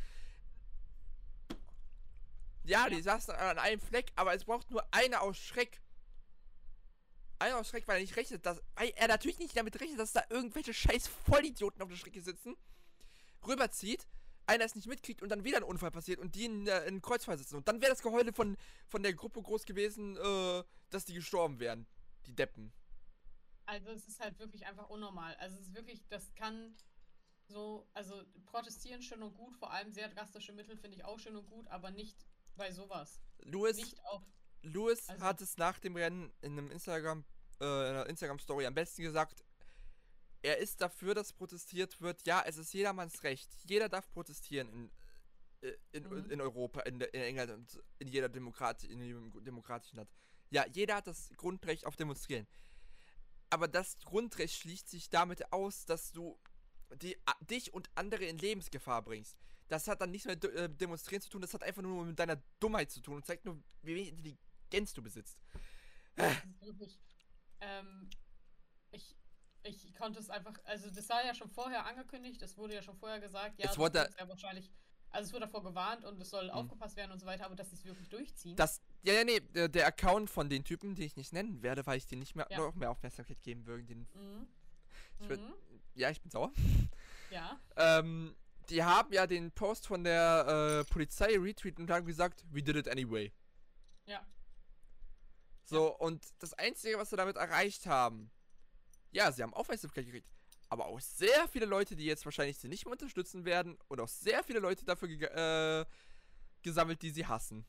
Ja, die saßen an einem Fleck, aber es braucht nur eine aus Schreck. Einer aus Schreck, weil er nicht rechnet, dass. Weil er natürlich nicht damit rechnet, dass da irgendwelche scheiß Vollidioten auf der Strecke sitzen, rüberzieht, einer es nicht mitkriegt und dann wieder ein Unfall passiert und die in, äh, in Kreuzfeuer sitzen. Und dann wäre das Geheule von, von der Gruppe groß gewesen, äh, dass die gestorben wären. Die Deppen. also es ist halt wirklich einfach unnormal. Also es ist wirklich, das kann so, also protestieren schön und gut, vor allem sehr drastische Mittel finde ich auch schön und gut, aber nicht bei sowas. Lewis, Nicht auf, Lewis also- hat es nach dem Rennen in einem Instagram, äh, in einer Instagram-Story am besten gesagt. Er ist dafür, dass protestiert wird. Ja, es ist jedermanns Recht. Jeder darf protestieren in, äh, in, Mhm. in Europa, in, in England und in jeder Demokrat in jedem demokratischen Land. Ja, jeder hat das Grundrecht auf Demonstrieren. Aber das Grundrecht schließt sich damit aus, dass du die, dich und andere in Lebensgefahr bringst. Das hat dann nichts mit äh, Demonstrieren zu tun, das hat einfach nur mit deiner Dummheit zu tun und zeigt nur, wie wenig Intelligenz du besitzt. das ist wirklich, ähm, ich, ich konnte es einfach, also das war ja schon vorher angekündigt, es wurde ja schon vorher gesagt, ja, Es das wurde- sehr wahrscheinlich, also es wurde davor gewarnt und es soll Mhm. aufgepasst werden und so weiter, aber dass sie es wirklich durchziehen. Das, ja, ja, nee, der, der Account von den Typen, den ich nicht nennen werde, weil ich den nicht mehr Ja. noch mehr Aufmerksamkeit geben würde, den, mhm. Ich würd- Mhm. Ja, ich bin sauer. Ja, Ähm, die haben ja den Post von der äh, Polizei retweetet und haben gesagt, we did it anyway. ja, So, und das Einzige, was sie damit erreicht haben, ja, sie haben Aufmerksamkeit gekriegt. Aber auch sehr viele Leute, die jetzt wahrscheinlich sie nicht mehr unterstützen werden und auch sehr viele Leute dafür ge äh, gesammelt, die sie hassen.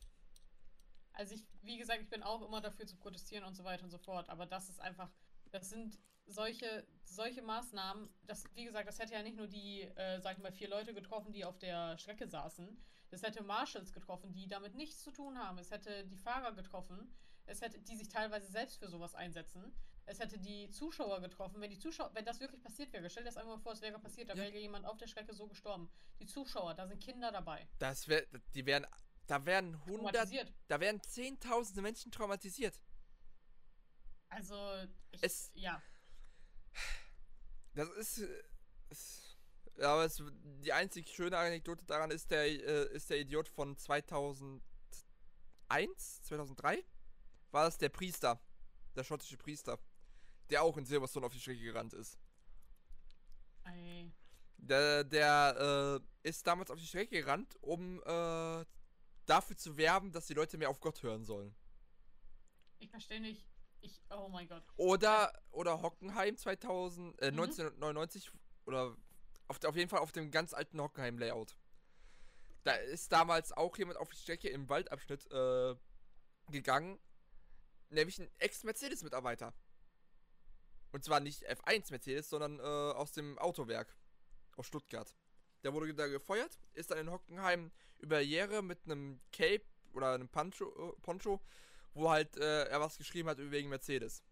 Also ich, wie gesagt, ich bin auch immer dafür zu protestieren und so weiter und so fort, aber das ist einfach, das sind solche, solche Maßnahmen, das, wie gesagt, das hätte ja nicht nur die, äh, sag ich mal, vier Leute getroffen, die auf der Strecke saßen, das hätte Marshals getroffen, die damit nichts zu tun haben, es hätte die Fahrer getroffen, es hätte, die sich teilweise selbst für sowas einsetzen, es hätte die Zuschauer getroffen, wenn die Zuschauer, wenn das wirklich passiert wäre, stell dir das einmal vor, es wäre passiert, da Ja. wäre jemand auf der Strecke so gestorben. Die Zuschauer, da sind Kinder dabei. Das wär, die wären, da wären 100, Traumatisiert. da wären zehntausende Menschen traumatisiert. Also, ich, Es- ja. Das ist, äh, es, ja, aber es, die einzig schöne Anekdote daran ist der, äh, ist der Idiot von 2001, 2003? War das der Priester, der schottische Priester, der auch in Silverstone auf die Strecke gerannt ist. Ey. Der, der äh, ist damals auf die Strecke gerannt, um äh, dafür zu werben, dass die Leute mehr auf Gott hören sollen. Ich verstehe nicht. Ich, oh mein Gott. Oder, oder Hockenheim 2000, äh, Mhm. 1999 oder auf, auf jeden Fall auf dem ganz alten Hockenheim-Layout. Da ist damals auch jemand auf die Strecke im Waldabschnitt äh, gegangen, nämlich ein Ex-Mercedes-Mitarbeiter. Und zwar nicht F1 Mercedes, sondern äh, aus dem Autowerk aus Stuttgart. Der wurde da gefeuert, ist dann in Hockenheim über Jahre mit einem Cape oder einem Poncho, äh, Poncho wo halt äh, er was geschrieben hat wegen Mercedes.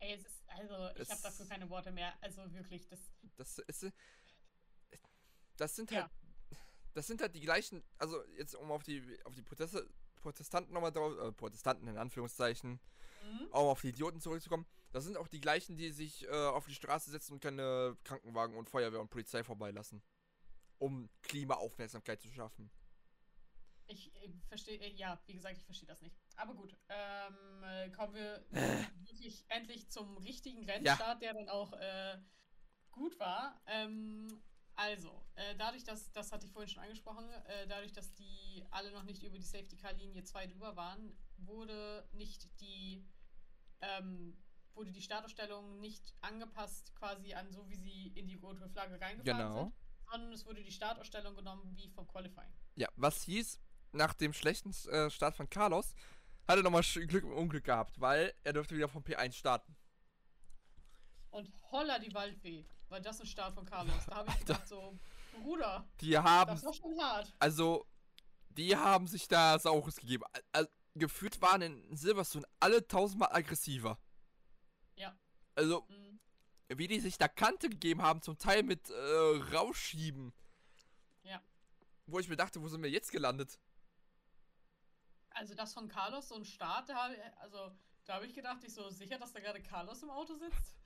Ey, es ist, also, ich habe dafür keine Worte mehr. Also wirklich, das. Das ist. äh, Das sind Ja. halt. Das sind halt die gleichen. Also, jetzt um auf die auf die Proteste, Protestanten nochmal drauf. Äh, Protestanten in Anführungszeichen. Mhm. Auch auf die Idioten zurückzukommen. Das sind auch die gleichen, die sich äh, auf die Straße setzen und keine Krankenwagen und Feuerwehr und Polizei vorbeilassen. Um Klimaaufmerksamkeit zu schaffen. Ich, ich verstehe, äh, ja, wie gesagt, ich verstehe das nicht. Aber gut, ähm, äh, kommen wir wirklich endlich zum richtigen Rennstart, der dann auch äh, gut war. Ähm, also, äh, dadurch, dass, das hatte ich vorhin schon angesprochen, äh, dadurch, dass die alle noch nicht über die Safety Car Linie 2 drüber waren, wurde nicht die, ähm, wurde die Startausstellung nicht angepasst quasi an so, wie sie in die rote Flagge reingefahren Genau. sind, sondern es wurde die Startausstellung genommen wie vom Qualifying. Ja, was hieß, nach dem schlechten äh, Start von Carlos, hat er nochmal Glück im Unglück gehabt, weil er durfte wieder vom P1 starten. Und holla die Waldfee, war das ein Start von Carlos. Da habe ich gedacht so, Bruder, Die haben das war schon hart. Also, die haben sich da Saures gegeben. Also, gefühlt waren in Silverstone alle tausendmal aggressiver. Ja. Also, Mhm. wie die sich da Kante gegeben haben, zum Teil mit äh, Rausschieben. Ja. Wo ich mir dachte, wo sind wir jetzt gelandet? Also das von Carlos, so ein Start, da hab, ich- also da habe ich gedacht, ich so sicher, dass da gerade Carlos im Auto sitzt.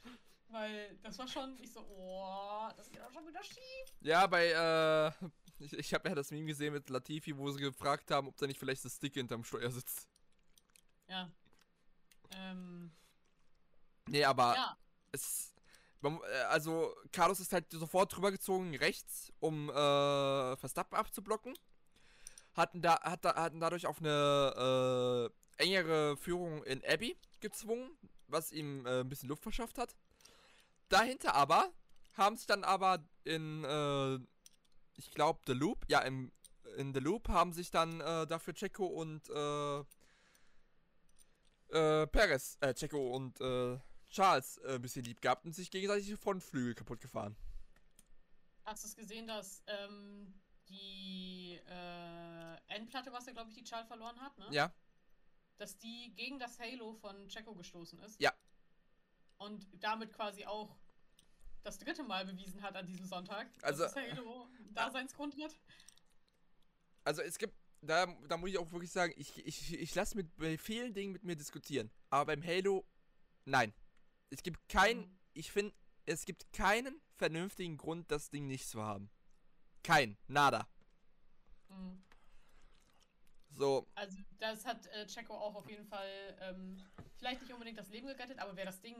Weil das war schon, ich so, oh, das geht auch schon wieder schief. Ja, bei, äh, ich, ich habe ja das Meme gesehen mit Latifi, wo sie gefragt haben, ob da nicht vielleicht das Stick hinterm Steuer sitzt. Ja. Ähm, Nee, aber ja, es. äh, Also, Carlos ist halt sofort drüber gezogen, rechts, um äh, Verstappen abzublocken. Hatten, da, hat, hatten dadurch auf eine äh, engere Führung in Abbey gezwungen, was ihm äh, ein bisschen Luft verschafft hat. Dahinter aber haben sich dann aber in, äh, ich glaube, The Loop, ja, im, in The Loop haben sich dann äh, dafür Checo und äh, äh, Perez, äh, Checo und Charles ein bisschen lieb gehabt und sich gegenseitig die Frontflügel kaputt gefahren. hast du es gesehen, dass ähm, die äh, Endplatte, was ja, glaube ich, die Charles verloren hat, ne? Ja, dass die gegen das Halo von Checo gestoßen ist. Ja. Und damit quasi auch das dritte Mal bewiesen hat an diesem Sonntag, Also- dass das Halo Daseinsgrund hat. also es gibt, da, da muss ich auch wirklich sagen, ich, ich, ich lasse mit bei vielen Dingen mit mir diskutieren. Aber beim Halo, nein. Es gibt kein, Mhm. ich finde, es gibt keinen vernünftigen Grund, das Ding nicht zu haben. Kein, nada. Mhm. So, Also das hat äh, Checo auch auf jeden Fall ähm, vielleicht nicht unbedingt das Leben gerettet, aber wäre das Ding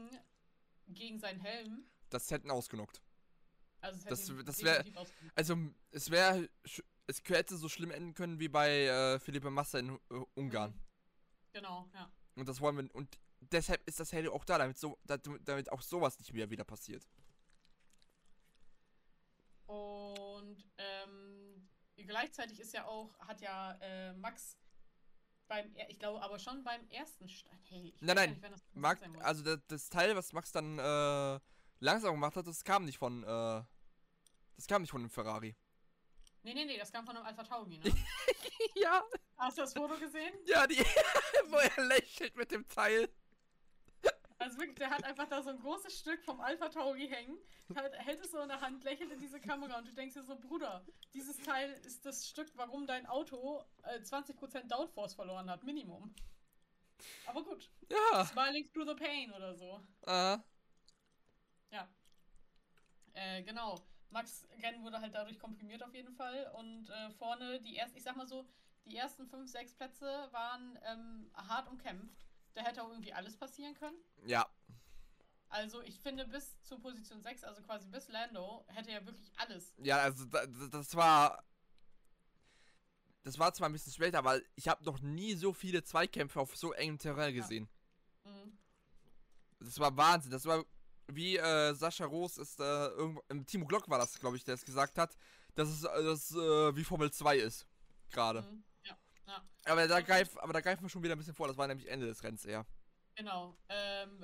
gegen seinen Helm, das hätten ausgenockt. also es hätte Das- das wär- definitiv ausgenutzt. Also, es wäre, es hätte so schlimm enden können wie bei äh, Philippe Massa in äh, Ungarn. Genau, ja. Und das wollen wir, und deshalb ist das Halo auch da, damit, so, damit auch sowas nicht mehr wieder passiert. Und ähm, gleichzeitig ist ja auch, hat ja äh, Max beim, ich glaube aber schon beim ersten Stand. Hey, Nein, nein, nicht, Max, also das, das Teil, was Max dann äh, langsam gemacht hat, das kam nicht von, äh, das kam nicht von dem Ferrari. Nee, nee, nee, das kam von einem Alpha Tauri, ne? ja, Hast du das Foto gesehen? ja, die, wo er lächelt mit dem Teil. Also wirklich, der hat einfach da so ein großes Stück vom Alpha Tauri hängen, halt, hält es so in der Hand, lächelt in diese Kamera und du denkst dir so, Bruder, dieses Teil ist das Stück, warum dein Auto äh, 20% Downforce verloren hat, Minimum. Aber gut, Ja, smiling through the pain oder so. äh, Äh, genau. Max Rennen wurde halt dadurch komprimiert auf jeden Fall. Und äh, vorne die ersten, ich sag mal so, die ersten fünf, sechs Plätze waren ähm, hart umkämpft. Da hätte auch irgendwie alles passieren können. ja, Also ich finde bis zur Position 6, also quasi bis Lando, hätte ja wirklich alles. ja, also da, da- das war, das war zwar ein bisschen später, aber ich habe noch nie so viele Zweikämpfe auf so engem Terrain Ja. gesehen. Mhm. Das war Wahnsinn. Das war wie äh, Sascha Roos ist äh, irgendwo im Timo Glock war das, glaube ich, der es gesagt hat, dass es äh, das, äh, wie Formel 2 ist. Gerade. Mhm. Ja, Aber da greif, aber da greifen wir schon wieder ein bisschen vor. Das war nämlich Ende des Rennens eher. genau. Ähm,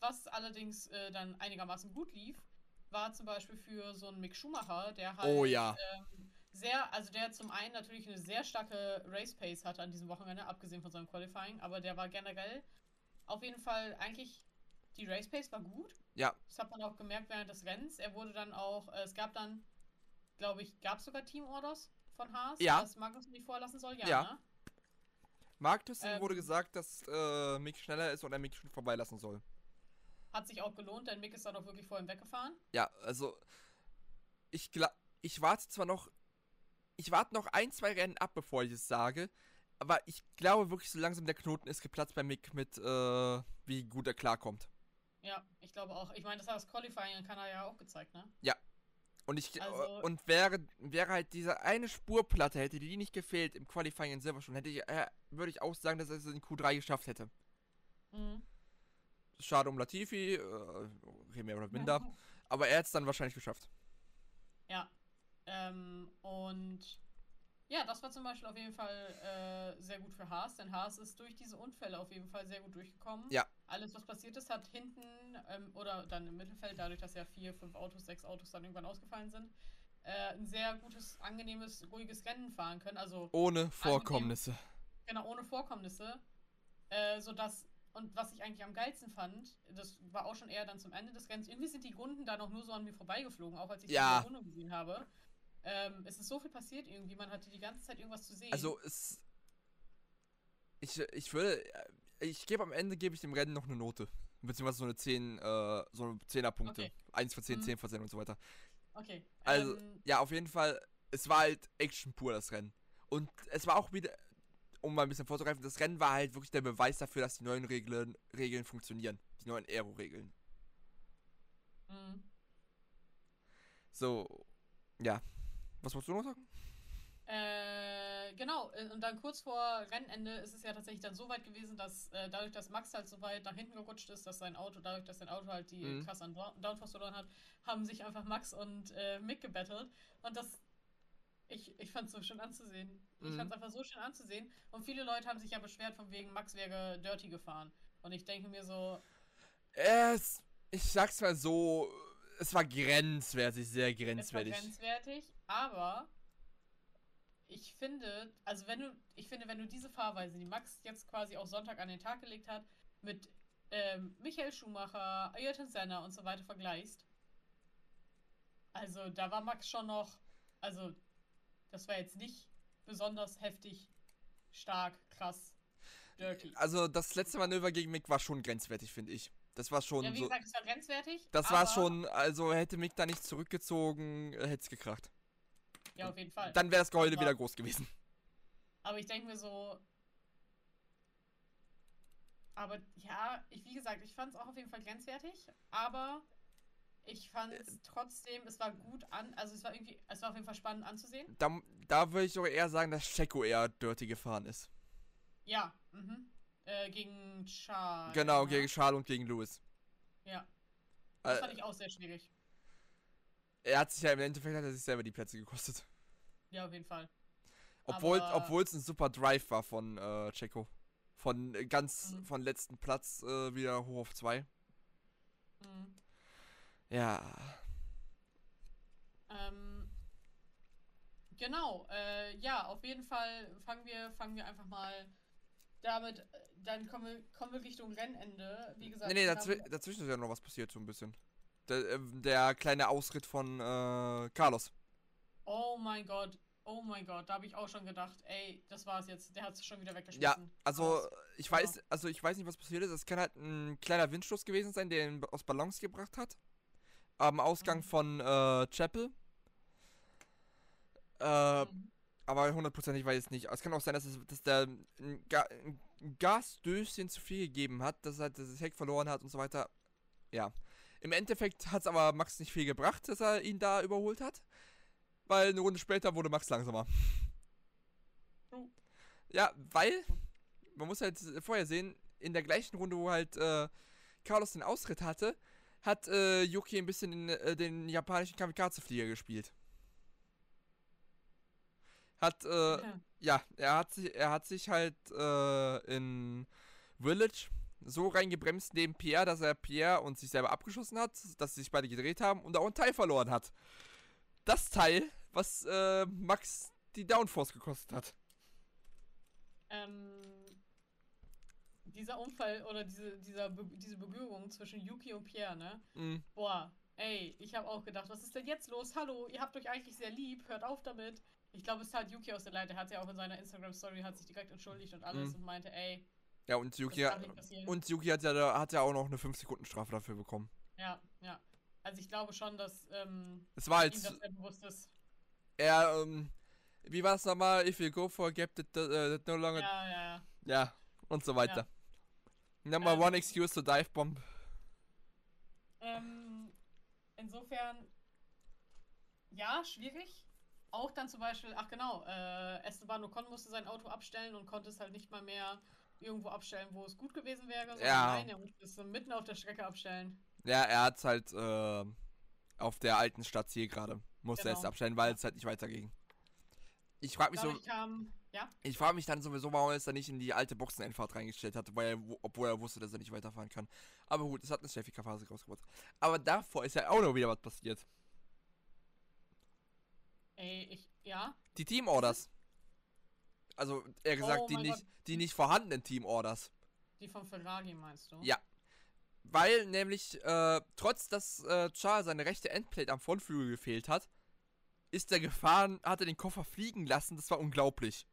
was allerdings äh, dann einigermaßen gut lief, war zum Beispiel für so einen Mick Schumacher, der halt Oh ja. ähm, sehr, also der zum einen natürlich eine sehr starke Race Pace hatte an diesem Wochenende, abgesehen von seinem Qualifying, aber der war generell auf jeden Fall eigentlich die Race Pace war gut. Ja. Das hat man auch gemerkt während des Rennens. Er wurde dann auch, äh, es gab dann, glaube ich, gab es sogar Team Orders von Haas, Ja. dass Magnus nicht vorlassen soll. Ja. Ja. Ne? Marktus Ähm. wurde gesagt, dass äh, Mick schneller ist und er Mick schon vorbeilassen soll. Hat sich auch gelohnt, denn Mick ist dann auch wirklich vor ihm weggefahren. Ja, also ich gla ich warte zwar noch, ich warte noch ein, zwei Rennen ab, bevor ich es sage, aber ich glaube wirklich, so langsam der Knoten ist geplatzt bei Mick mit, äh, wie gut er klarkommt. Ja, ich glaube auch. Ich meine, das hat das Qualifying in Kanada ja auch gezeigt, ne? Und ich Also- und wäre wäre halt diese eine Spurplatte hätte die nicht gefehlt im Qualifying in Silverstone, hätte ich äh, würde ich auch sagen, dass er es in Q3 geschafft hätte. Mhm. Schade um Latifi, äh, mehr oder minder, aber er hätte es dann wahrscheinlich geschafft. Ja. Ähm, und ja, das war zum Beispiel auf jeden Fall äh, sehr gut für Haas, denn Haas ist durch diese Unfälle auf jeden Fall sehr gut durchgekommen. Ja. Alles, was passiert ist, hat hinten ähm, oder dann im Mittelfeld, dadurch, dass ja vier, fünf Autos, sechs Autos dann irgendwann ausgefallen sind, äh, ein sehr gutes, angenehmes, ruhiges Rennen fahren können. Also Ohne Vorkommnisse. genau ohne Vorkommnisse, äh, sodass und was ich eigentlich am geilsten fand, das war auch schon eher dann zum Ende des Rennens. Irgendwie sind die Runden da noch nur so an mir vorbeigeflogen, auch als ich Ja. die Runde gesehen habe. Ähm, es ist so viel passiert irgendwie, man hatte die ganze Zeit irgendwas zu sehen. Also es ich ich würde ich gebe am Ende gebe ich dem Rennen noch eine Note, beziehungsweise so eine 10 äh, so eine 10er Punkte. Okay. 1 von 10, Mhm. 10 von 10 und so weiter. okay. Also, ähm, ja, auf jeden Fall, es war halt Action pur, das Rennen. Und es war auch wieder, um mal ein bisschen vorzugreifen, das Rennen war halt wirklich der Beweis dafür, dass die neuen Regeln, Regeln funktionieren. Die neuen Aero-Regeln. mh. So, ja. Was wolltest du noch sagen? Äh, genau, äh, und dann kurz vor Rennende ist es ja tatsächlich dann so weit gewesen, dass äh, dadurch, dass Max halt so weit nach hinten gerutscht ist, dass sein Auto, dadurch, dass sein Auto halt die Mhm. krass an Down- Downforce verloren hat, haben sich einfach Max und äh, Mick gebettelt. Und das, ich, ich fand es so schön anzusehen. Ich Mhm. fand es einfach so schön anzusehen. Und viele Leute haben sich ja beschwert, von wegen Max wäre dirty gefahren. Und ich denke mir so, Es, ich sag's mal so, es war grenzwertig, sehr es war grenzwertig. grenzwertig, aber ich finde, also wenn du, ich finde, wenn du diese Fahrweise, die Max jetzt quasi auch Sonntag an den Tag gelegt hat, mit ähm, Michael Schumacher, Ayrton Senna und so weiter vergleichst, also da war Max schon noch, also das war jetzt nicht besonders heftig, stark, krass, dirty. Also, das letzte Manöver gegen Mick war schon grenzwertig, finde ich. Das war schon Ja, wie so. gesagt, es war grenzwertig. Das war schon, also hätte Mick da nicht zurückgezogen, hätte es gekracht. Ja, auf jeden Fall. Dann wäre das Geheule Aber- wieder groß gewesen. Aber ich denke mir so. Aber ja, ich, wie gesagt, ich fand es auch auf jeden Fall grenzwertig, aber ich fand Äh. es trotzdem, es war gut an, also es war irgendwie, es war auf jeden Fall spannend anzusehen. Da, da würde ich sogar eher sagen, dass Checo eher dirty gefahren ist. Ja, mhm. Äh, gegen Charles. Genau, ne? gegen Charles und gegen Lewis. Ja, das Äh, fand ich auch sehr schwierig. Er hat sich ja im Endeffekt hat er sich selber die Plätze gekostet. Ja, auf jeden Fall. Obwohl es ein super Drive war von äh, Checo. Von äh, ganz, Mhm. von letzten Platz äh, wieder hoch auf zwei. Mhm. Ja. Ähm, genau, äh, ja, auf jeden Fall fangen wir, fangen wir einfach mal damit, äh, dann kommen wir, kommen wir Richtung Rennende. Wie gesagt, Nee, nee, haben- dazwischen ist ja noch was passiert, so ein bisschen. Der, äh, der kleine Ausritt von äh, Carlos. oh mein Gott, oh mein Gott, da habe ich auch schon gedacht, ey, das war's jetzt, der hat es schon wieder weggeschmissen. Also, Krass. ich Ja. weiß, also ich weiß nicht, was passiert ist. Es kann halt ein kleiner Windstoß gewesen sein, der ihn aus Balance gebracht hat. Am Ausgang Mhm. von äh, Chapel. Äh, Mhm. aber hundertprozentig weiß ich es nicht. Es kann auch sein, dass, es, dass der ein, Ga ein Gasdöschen zu viel gegeben hat, dass er halt das Heck verloren hat und so weiter. Ja. Im Endeffekt hat es aber Max nicht viel gebracht, dass er ihn da überholt hat. Weil eine Runde später wurde Max langsamer. Oh. Ja, weil, man muss halt vorher sehen, in der gleichen Runde, wo halt äh, Carlos den Ausritt hatte, hat äh, Yuki ein bisschen in, äh, den japanischen Kamikaze-Flieger gespielt. Hat, äh, Ja. ja, er hat sich, er hat sich halt äh, in Village so reingebremst neben Pierre, dass er Pierre und sich selber abgeschossen hat, dass sie sich beide gedreht haben und auch ein Teil verloren hat. Das Teil, was äh, Max die Downforce gekostet hat. Ähm, dieser Unfall oder diese, dieser diese Berührung zwischen Yuki und Pierre, ne? Mhm. Boah, ey, ich habe auch gedacht, was ist denn jetzt los? Hallo, ihr habt euch eigentlich sehr lieb, hört auf damit. Ich glaube, es tat Yuki aus der Leiter. Er hat ja auch in seiner Instagram-Story, hat sich direkt entschuldigt und alles Mhm. und meinte, ey, Ja, und Yuki, passieren. und Yuki hat ja, hat ja auch noch eine 5-Sekunden-Strafe dafür bekommen. ja, ja. Also ich glaube schon, dass ähm, Es war ihm halt, das sehr bewusst ist. er, ähm, wie war es nochmal? If you go for a gap that, uh, that no longer. Ja. Ja, ja, ja. und so weiter. Number Ähm, one excuse to dive bomb. Ähm, insofern, ja, schwierig. Auch dann zum Beispiel, ach genau, äh, Esteban Ocon musste sein Auto abstellen und konnte es halt nicht mal mehr irgendwo abstellen, wo es gut gewesen wäre. sondern Ja. Nein, er musste es so mitten auf der Strecke abstellen. Ja, er hat halt äh, auf der alten Stadt hier gerade. Musste Genau. es abstellen, weil es halt nicht weiterging. Ich frage mich so, Dadurch kam, ja, ich frage mich dann sowieso, warum er es dann nicht in die alte Boxenendfahrt reingestellt hat, weil er, wo- obwohl er wusste, dass er nicht weiterfahren kann. Aber gut, es hat eine Stefika-Phase rausgebracht. Aber davor ist ja auch noch wieder was passiert. ey, ich, ja, Die Team-Orders. Also, eher gesagt, Oh die nicht, die nicht vorhandenen Team-Orders. die von Ferrari meinst du? Ja. Weil nämlich, äh, trotz dass äh, Charles seine rechte Endplate am Frontflügel gefehlt hat, ist er gefahren, hat er den Koffer fliegen lassen. Das war unglaublich.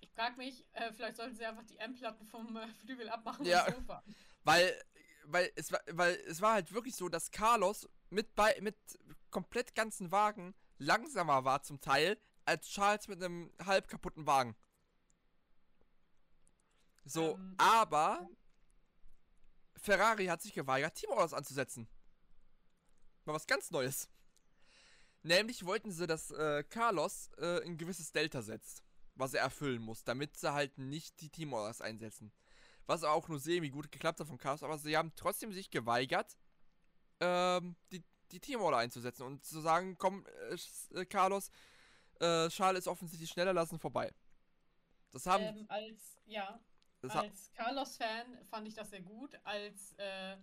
Ich frag mich, äh, vielleicht sollten sie einfach die M-Platten vom äh, Flügel abmachen Ja. und so. Weil, weil es war, weil es war halt wirklich so, dass Carlos mit bei mit komplett ganzen Wagen langsamer war zum Teil als Charles mit einem halb kaputten Wagen. So, Ähm, aber Ferrari hat sich geweigert, Teamorders anzusetzen. Mal was ganz Neues. Nämlich wollten sie, dass äh, Carlos äh, ein gewisses Delta setzt, was er erfüllen muss, damit sie halt nicht die Teamorders einsetzen. Was auch nur semi gut geklappt hat von Carlos, aber sie haben trotzdem sich geweigert, ähm, die, die Teamorder einzusetzen und zu sagen, komm, äh, äh, Carlos, äh, Charles ist offensichtlich schneller, lassen vorbei. Das haben, Ähm, als, ja, als Carlos-Fan fand ich das sehr gut. Als äh,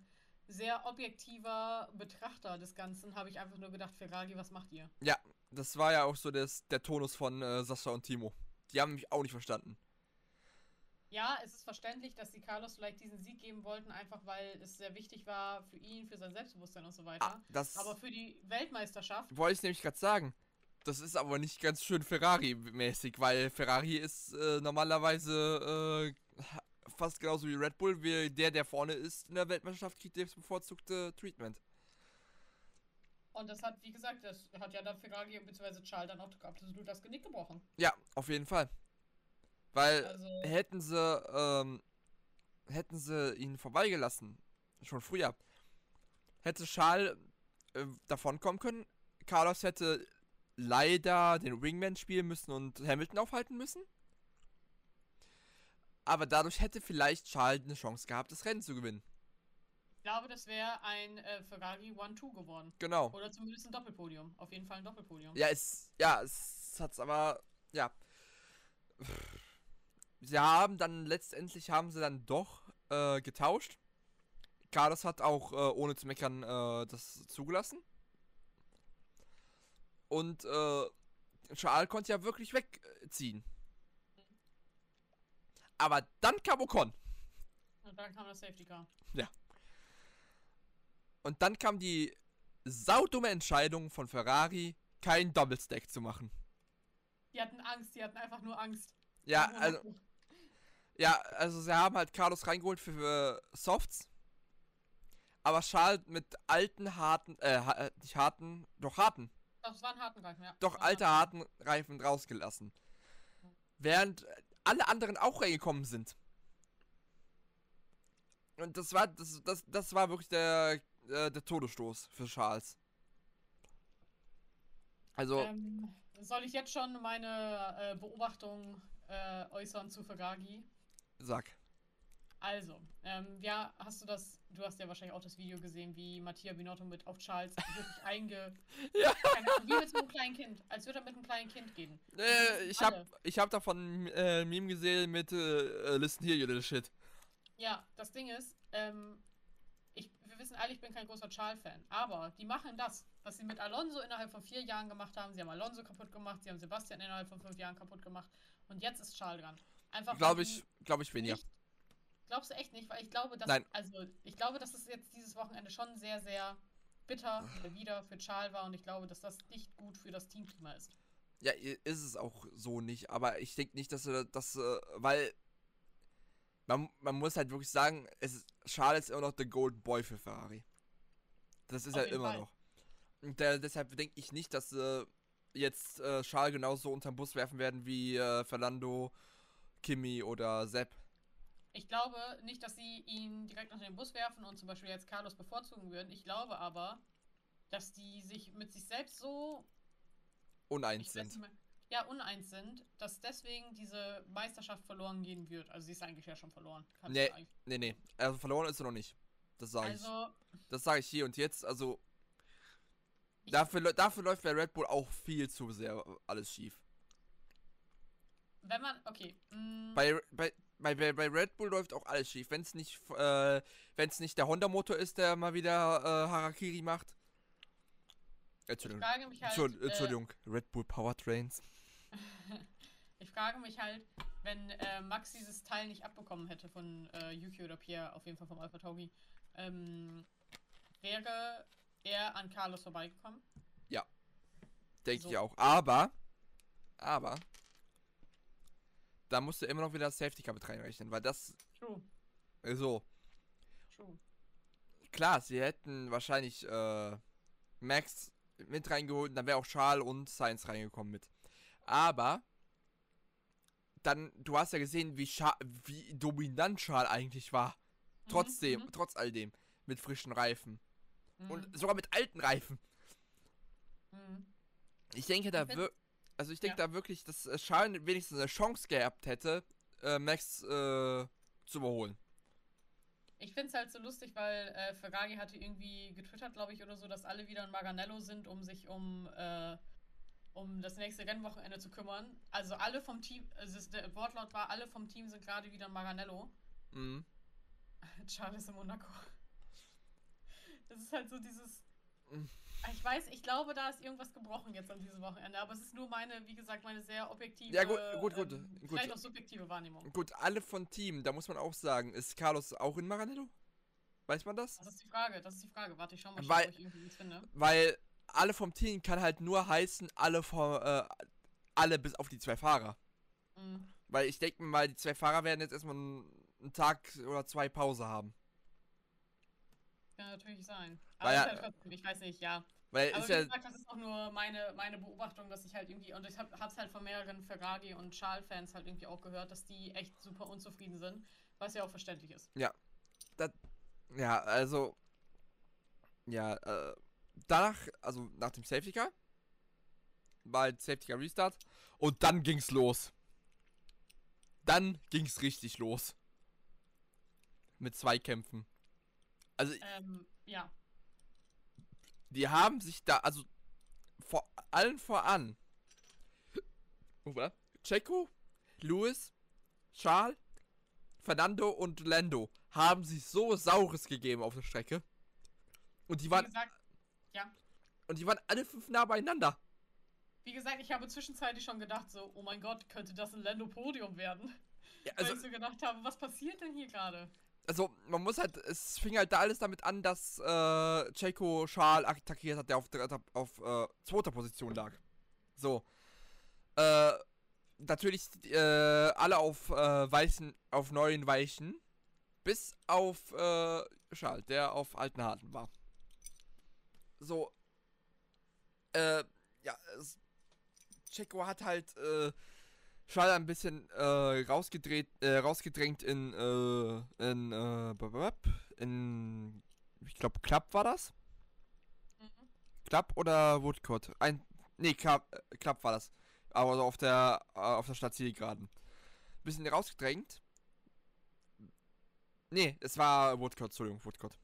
sehr objektiver Betrachter des Ganzen habe ich einfach nur gedacht, Ferrari, was macht ihr? das war ja auch so das, der Tonus von äh, Sascha und Timo. Die haben mich auch nicht verstanden. Ja, es ist verständlich, dass sie Carlos vielleicht diesen Sieg geben wollten, einfach weil es sehr wichtig war für ihn, für sein Selbstbewusstsein und so weiter. Ah, Aber für die Weltmeisterschaft, wollte ich nämlich gerade sagen. Das ist aber nicht ganz schön Ferrari-mäßig, weil Ferrari ist äh, normalerweise äh, fast genauso wie Red Bull, wie der, der vorne ist in der Weltmeisterschaft, kriegt das bevorzugte Treatment. und das hat, wie gesagt, das hat ja dann Ferrari bzw. Charles dann auch absolut das Genick gebrochen. Ja, auf jeden Fall. Weil Also, hätten sie, ähm, hätten sie ihn vorbeigelassen, schon früher, hätte Charles äh, davonkommen können. Carlos hätte leider den Wingman spielen müssen und Hamilton aufhalten müssen. Aber dadurch hätte vielleicht Charles eine Chance gehabt, das Rennen zu gewinnen. ich glaube, das wäre ein äh, Ferrari 1-2 geworden. Genau. Oder zumindest ein Doppelpodium. Auf jeden Fall ein Doppelpodium. Ja, es, ja, es hat's aber, ja. sie haben dann letztendlich haben sie dann doch äh, getauscht. Carlos hat auch äh, ohne zu meckern äh, das zugelassen. Und äh, Charles konnte ja wirklich wegziehen. Aber dann kam Ocon. Und dann kam das Safety Car. Und dann kam die saudumme Entscheidung von Ferrari, keinen Double Stack zu machen. Die hatten Angst, die hatten einfach nur Angst. Ja, also, ja, also sie haben halt Carlos reingeholt für, für Softs. Aber Charles mit alten, harten, äh, äh, nicht harten, doch harten, Das waren harten Reifen, ja. doch alte harten Reifen rausgelassen. Während alle anderen auch reingekommen sind. Und das war, das, das, das war wirklich der, äh, der Todesstoß für Charles. Also, Ähm, soll ich jetzt schon meine äh, Beobachtung äh, äußern zu Ferrari? sag. Also, ähm, ja, hast du das, du hast ja wahrscheinlich auch das Video gesehen, wie Mattia Binotto mit auf Charles wirklich einge... Ja. Wie mit einem kleinen Kind, als würde er mit einem kleinen Kind gehen. Äh, ich hab, Alle. ich hab davon äh, Meme gesehen mit äh, äh, Listen here, you little shit. Ja, das Ding ist, ähm, ich, wir wissen alle, ich bin kein großer Charles-Fan, aber die machen das, was sie mit Alonso innerhalb von vier Jahren gemacht haben. Sie haben Alonso kaputt gemacht, sie haben Sebastian innerhalb von fünf Jahren kaputt gemacht und jetzt ist Charles dran. Einfach Glaube ich, glaube ich weniger. Glaubst du echt nicht? Weil ich glaube, dass Nein. also ich glaube, dass es jetzt dieses Wochenende schon sehr, sehr bitter wieder für Charles war und ich glaube, dass das nicht gut für das Teamklima ist. Ja, ist es auch so nicht, aber ich denke nicht, dass er das, äh, weil man, man muss halt wirklich sagen, es ist, Charles ist immer noch der Golden Boy für Ferrari. Das ist Auf er jeden immer Fall. noch. Und äh, deshalb denke ich nicht, dass äh, jetzt äh, Charles genauso unterm Bus werfen werden wie äh, Fernando, Kimi oder Sepp. Ich glaube nicht, dass sie ihn direkt unter den Bus werfen und zum Beispiel jetzt Carlos bevorzugen würden. Ich glaube aber, dass die sich mit sich selbst so Uneins ich sind. ja, uneins sind, dass deswegen diese Meisterschaft verloren gehen wird. Also sie ist eigentlich ja schon verloren. Nee, Nee, nee, also verloren ist er noch nicht. Das sage ich. Also, Das sage ich hier und jetzt, also Ich- dafür, dafür läuft bei Red Bull auch viel zu sehr alles schief. wenn man, okay, mm, Bei, bei, bei, bei Red Bull läuft auch alles schief. Wenn es nicht, äh, wenn es nicht der Honda-Motor ist, der mal wieder äh, Harakiri macht. Entschuldigung. halt, Entschuldigung, äh. Red Bull Powertrains. ich frage mich halt, wenn äh, Max dieses Teil nicht abbekommen hätte von äh, Yuki oder Pierre, auf jeden Fall vom Alpha Tauri, ähm, wäre er an Carlos vorbeigekommen? Denke So. ich auch. Aber, aber, da musst du immer noch wieder das Safety Car mit reinrechnen, weil das True, so. true. Klar, sie hätten wahrscheinlich äh, Max mit reingeholt, und dann wäre auch Charles und Science reingekommen mit. Aber dann, du hast ja gesehen, wie, Scha wie dominant Charles eigentlich war. Trotzdem, Mhm, trotz all dem. Mit frischen Reifen. mhm, Und sogar mit alten Reifen. mhm. Ich denke da wirklich, also ich denke Ja. da wirklich, dass Charles wenigstens eine Chance gehabt hätte, äh, Max äh, zu überholen. Ich finde es halt so lustig, weil äh, Ferrari hatte irgendwie getwittert, glaube ich, oder so, dass alle wieder in Maranello sind, um sich um, äh, um das nächste Rennwochenende zu kümmern. Also alle vom Team, also der Wortlaut war, alle vom Team sind gerade wieder in Maranello. Mhm. Charles in Monaco. Das ist halt so dieses. Ich weiß, ich glaube, da ist irgendwas gebrochen jetzt an diesem Wochenende, aber es ist nur meine, wie gesagt, meine sehr objektive, Ja, gut, gut, gut, ähm, gut. vielleicht auch subjektive Wahrnehmung. Gut, alle von Team, da muss man auch sagen, ist Carlos auch in Maranello? Weiß man das? Das ist die Frage, das ist die Frage. Warte, ich schau mal, Weil- ob ich irgendwie was finde. Weil alle vom Team kann halt nur heißen, alle vom, äh, alle bis auf die zwei Fahrer. Mhm. Weil ich denke mal, die zwei Fahrer werden jetzt erstmal einen Tag oder zwei Pause haben. Kann natürlich sein. Weil Aber ja- ist halt trotzdem, ich weiß nicht, ja. Weil Aber wie ja, gesagt, das ist auch nur meine, meine Beobachtung, dass ich halt irgendwie, und ich habe es halt von mehreren Ferrari- und Charles-Fans halt irgendwie auch gehört, dass die echt super unzufrieden sind, was ja auch verständlich ist. ja, also, ja, äh, danach, also nach dem Safety Car, war halt Safety Car Restart und dann ging's los. Dann ging's richtig los. Mit zwei Kämpfen. Also, Ähm, ja. die haben sich da, also vor allen voran. Oder? Checo Louis, Charles, Fernando und Lando haben sich so Saures gegeben auf der Strecke. Und die Wie waren, gesagt, und die waren alle fünf nah beieinander. wie gesagt, ich habe zwischenzeitlich schon gedacht, so, oh mein Gott, könnte das ein Lando-Podium werden? Ja, Weil also, ich so gedacht habe, was passiert denn hier gerade? Also, man muss halt, es fing halt da alles damit an, dass äh, Checo Charles attackiert hat, der auf, auf äh, zweiter Position lag. So. Äh, natürlich äh, alle auf äh, weißen, auf neuen Weichen. Bis auf äh, Charles, der auf alten Harten war. So. Äh, ja, es, Checo hat halt äh, Charles ein bisschen äh, rausgedreht, äh, rausgedrängt in, äh, in, äh, in, ich glaube, Klapp war das? Mhm. Klapp oder Woodcourt? Ein, nee, Klapp, äh, Klapp war das. Aber so auf der, äh, auf der Stadt Zielgeraden. Bisschen rausgedrängt. Nee, es war Woodcourt, Entschuldigung, Woodcourt.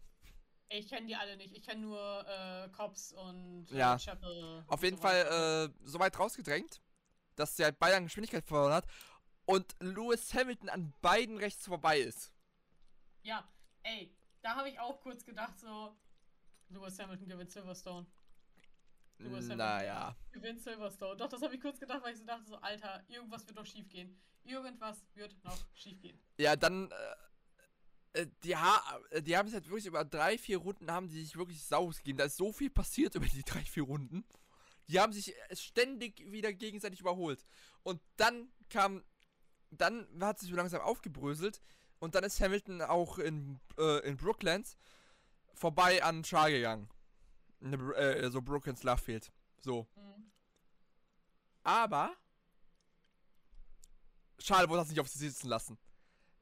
Ich kenne die alle nicht. Ich kenne nur äh, Cops und äh, Ja. Chapel. Auf jeden so. Fall äh, so weit rausgedrängt, dass der halt Bayern Geschwindigkeit verloren hat und Lewis Hamilton an beiden rechts vorbei ist. Ja, ey, da habe ich auch kurz gedacht, so, Lewis Hamilton gewinnt Silverstone. Lewis Hamilton Naja. Gewinnt Silverstone. Doch, das habe ich kurz gedacht, weil ich so dachte, so, Alter, irgendwas wird doch schief gehen. Irgendwas wird noch schief gehen. Ja, dann, äh, äh, die, ha äh, die haben es halt wirklich über drei, vier Runden haben die sich wirklich saus gegeben. Da ist so viel passiert über die drei, vier Runden. Die haben sich äh, ständig wieder gegenseitig überholt. Und dann kam, dann hat sich so langsam aufgebröselt. Und dann ist Hamilton auch in, äh, in Brooklands vorbei an Char gegangen. Ne, äh, so Brooklands Lovefield. So. Mhm. Aber Charles wurde das nicht auf sich sitzen lassen.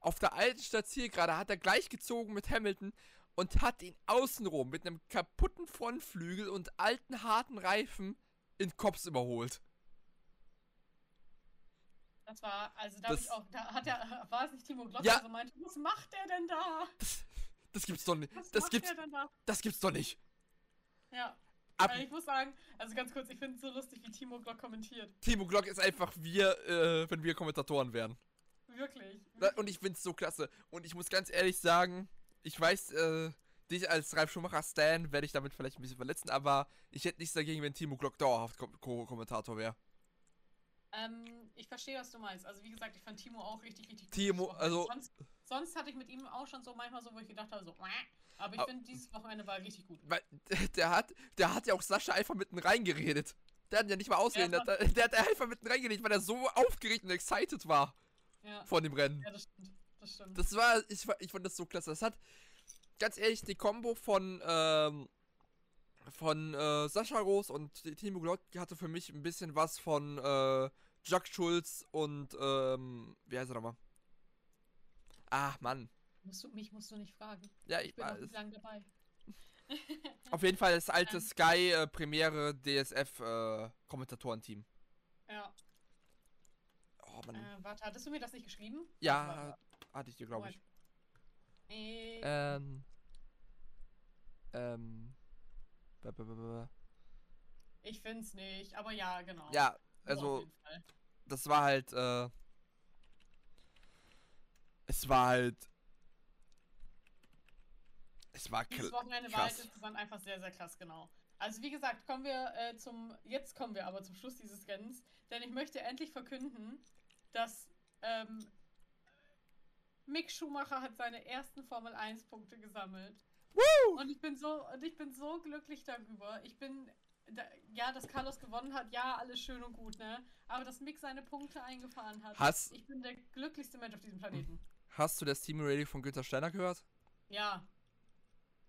Auf der alten Stadt Zielgerade hat er gleich gezogen mit Hamilton und hat ihn außenrum mit einem kaputten Frontflügel und alten harten Reifen in Kops überholt. Das war, also da, Das- auch, da hat er, war es nicht Timo Glock, Ja. der so meinte, was macht der denn da? Das, das gibt's doch nicht. Was Das macht gibt's, der denn da? das gibt's doch nicht. Ja. Ab, Also ich muss sagen, also ganz kurz, ich finde es so lustig, wie Timo Glock kommentiert. Timo Glock ist einfach wir, äh, wenn wir Kommentatoren wären. Wirklich. Da- Und ich find's so klasse. Und ich muss ganz ehrlich sagen, ich weiß, äh, dich als Ralf Schumacher Stan werde ich damit vielleicht ein bisschen verletzen, aber ich hätte nichts dagegen, wenn Timo Glock dauerhaft Ko- Ko- Kommentator wäre. Ähm, ich verstehe, was du meinst. Also wie gesagt, ich fand Timo auch richtig, richtig gut. Timo, also- Sonst, sonst hatte ich mit ihm auch schon so manchmal so, wo ich gedacht habe, so, aber ich finde, dieses Wochenende war richtig gut. Weil der hat, der hat ja auch Sascha einfach mitten reingeredet. Der hat ihn ja nicht mal ausreden, Ja, der, hat- der hat einfach mitten reingeredet, weil er so aufgeregt und excited war Ja, von dem Rennen. ja das stimmt. Das stimmt. Das war, ich, war- ich fand das so klasse. Das hat, ganz ehrlich, die Kombo von, ähm, von äh, Sascha Roos und Timo Glock hatte für mich ein bisschen was von äh, Jack Schulz und, ähm, wie heißt er nochmal? Ach, Mann. musst du, mich musst du nicht fragen. Ja, Ich ich bin noch weiß. nicht lange dabei. Auf jeden Fall das alte Ähm. Sky äh, Premiere DSF äh, Kommentatorenteam. Ja. Oh Mann. Äh, warte, hattest du mir das nicht geschrieben? ja, hatte ich dir, glaube ich. Äh, Ähm. Ähm. ba. ich find's nicht, aber ja, genau. Ja, also, das war halt, äh. Es war halt. Es war Dieses kl Wochenende war halt krass. insgesamt einfach sehr, sehr krass, genau. Also wie gesagt, kommen wir äh, zum, jetzt kommen wir aber zum Schluss dieses Rennens, denn ich möchte endlich verkünden, dass ähm, Mick Schumacher hat seine ersten Formel 1 Punkte gesammelt. Woo! Und ich bin so, und ich bin so glücklich darüber. Ich bin, da, ja, dass Carlos gewonnen hat, ja, alles schön und gut, ne? Aber dass Mick seine Punkte eingefahren hat. Hast, Ich bin der glücklichste Mensch auf diesem Planeten. hast du das Team Radio von Günther Steiner gehört? Ja.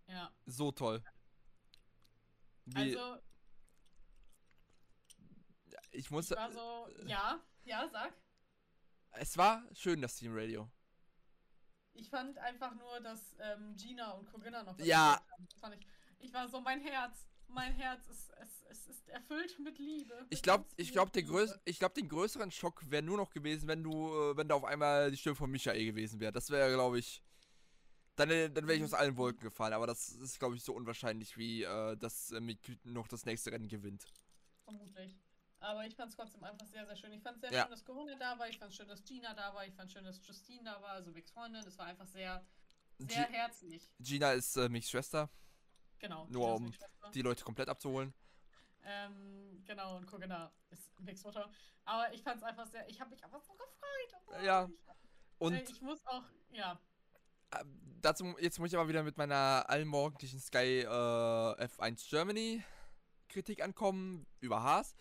Ja. So toll. Wie, Also, ich muss. ich war so, ja, ja, sag. Es war schön, das Team Radio. Ich fand einfach nur, dass ähm, Gina und Corinna noch Ja. fand ich, ich war so, mein Herz, mein Herz ist, es, es ist erfüllt mit Liebe. Ich glaube, ich glaube, Liebe. größ ich glaube, den größeren Schock wäre nur noch gewesen, wenn du, äh, wenn da auf einmal die Stimme von Michael gewesen wäre. Das wäre, glaube ich, dann, äh, dann wäre ich aus allen Wolken gefallen. Aber das ist, glaube ich, so unwahrscheinlich, wie äh, dass äh, noch das nächste Rennen gewinnt. Vermutlich. Aber ich fand es trotzdem einfach sehr, sehr schön. Ich fand es sehr Ja. schön, dass Corona da war. Ich fand es schön, dass Gina da war. Ich fand es schön, dass Justine da war, also Vicks Freundin. Es war einfach sehr, sehr Gi- herzlich. Gina ist äh, Micks Schwester, Genau. Nur um die Leute komplett abzuholen. Ähm, genau, und Corinna ist Vicks Mutter. Aber ich fand es einfach sehr, ich habe mich einfach so gefreut. Oh, Ja. Ich, Und äh, ich muss auch, ja. äh, dazu, jetzt muss ich aber wieder mit meiner allmorgendlichen Sky äh, F1 Germany Kritik ankommen über Haas,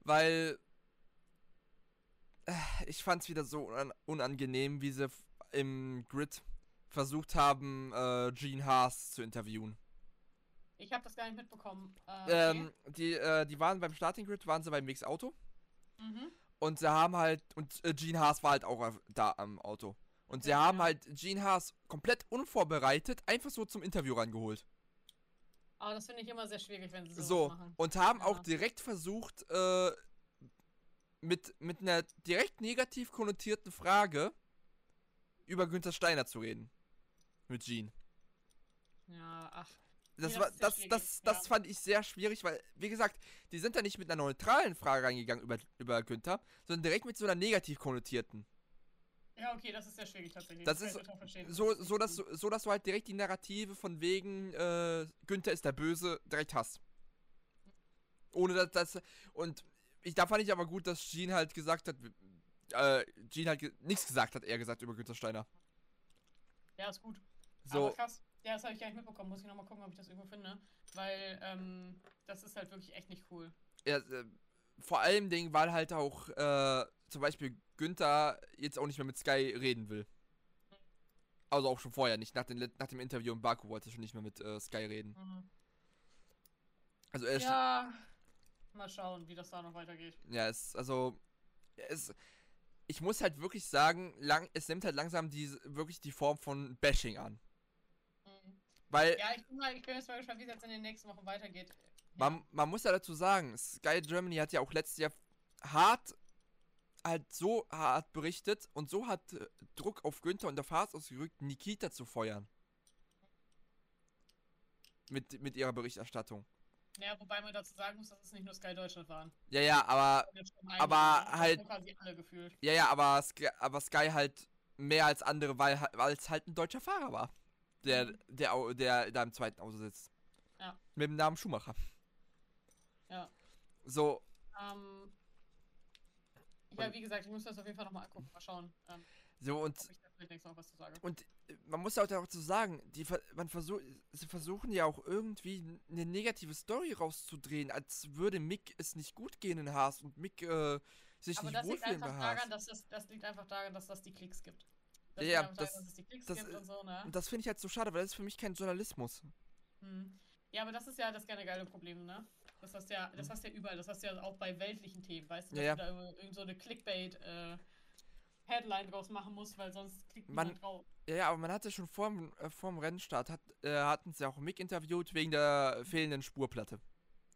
weil äh, ich fand es wieder so unan unangenehm, wie sie im Grid versucht haben, äh, Gene Haas zu interviewen. Ich habe das gar nicht mitbekommen. Äh, okay. Ähm, die, äh, die waren beim Starting Grid, waren sie beim Mix Auto mhm. und sie haben halt, und äh, Gene Haas war halt auch auf- da am Auto. Und sie Okay, haben ja. halt Gene Haas komplett unvorbereitet einfach so zum Interview rangeholt. Aber das finde ich immer sehr schwierig, wenn sie sowas So, machen. und haben auch Ja. direkt versucht, äh, mit, mit einer direkt negativ konnotierten Frage über Günther Steiner zu reden. Mit Gene. Ja, ach. Das, Nee, war, das, das, das ja. fand ich sehr schwierig, weil, wie gesagt, die sind da nicht mit einer neutralen Frage reingegangen über, über Günther, sondern direkt mit so einer negativ konnotierten. Ja, okay, das ist sehr schwierig tatsächlich. Das kann ist. So, so, dass, so, dass du halt direkt die Narrative von wegen äh, Günther ist der Böse direkt hast. Ohne dass das. Und ich, da fand ich aber gut, dass Gene halt gesagt hat, äh, Gene halt ge nichts gesagt hat, er gesagt über Günther Steiner. Ja, ist gut. So, Aber krass. Ja, das habe ich gar nicht mitbekommen. Muss ich nochmal gucken, ob ich das irgendwo finde. Weil, ähm, das ist halt wirklich echt nicht cool. ja, äh, vor allem Ding, weil halt auch äh, zum Beispiel Günther jetzt auch nicht mehr mit Sky reden will. Also auch schon vorher nicht. Nach, den, let- nach dem Interview in Baku wollte er schon nicht mehr mit äh, Sky reden. Mhm. Also er ist Ja. Mal schauen, wie das da noch weitergeht. Ja, es, also, es, ich muss halt wirklich sagen, lang, es nimmt halt langsam diese, wirklich die Form von Bashing an. Mhm. Weil, Ja, ich bin, mal, ich bin jetzt mal gespannt, wie es jetzt in den nächsten Wochen weitergeht. Man, man muss ja dazu sagen, Sky Germany hat ja auch letztes Jahr hart, halt so hart berichtet und so hat äh, Druck auf Günther und auf Haas ausgerückt, Nikita zu feuern. Mit, mit ihrer Berichterstattung. ja, wobei man dazu sagen muss, dass es nicht nur Sky Deutschland waren. Ja, ja, aber, Aber halt- ja, ja, aber Sky, aber Sky halt mehr als andere, weil weil es halt ein deutscher Fahrer war. Der, Mhm. der, der da im zweiten Auto sitzt. Ja. Mit dem Namen Schumacher. Ja. So, Ähm, ja, wie gesagt, ich muss das auf jeden Fall nochmal angucken. Mal schauen, ähm, so und, und äh, man muss auch dazu sagen, die, man versucht, sie versuchen ja auch irgendwie eine negative Story rauszudrehen, als würde Mick es nicht gut gehen in Haas und Mick äh, sich Aber nicht das liegt wohlfühlen bei einfach Haas. daran, dass das, das liegt einfach daran, dass das die Klicks gibt. Das Ja, das- daran, dass es die Klicks das- gibt und so, ne? Und das finde ich halt so schade, weil das ist für mich kein Journalismus. Hm. Ja, aber das ist ja das generelle Problem, ne? Das hast ja, das hast ja überall, das hast ja auch bei weltlichen Themen, weißt du, dass Ja, ja. du da irgend so eine Clickbait äh, Headline draus machen musst, weil sonst klickt Man- drauf. Ja, ja, aber man hatte schon vor dem, äh, vor dem Rennstart, hat, äh, hatten sie auch Mick interviewt wegen der fehlenden Spurplatte.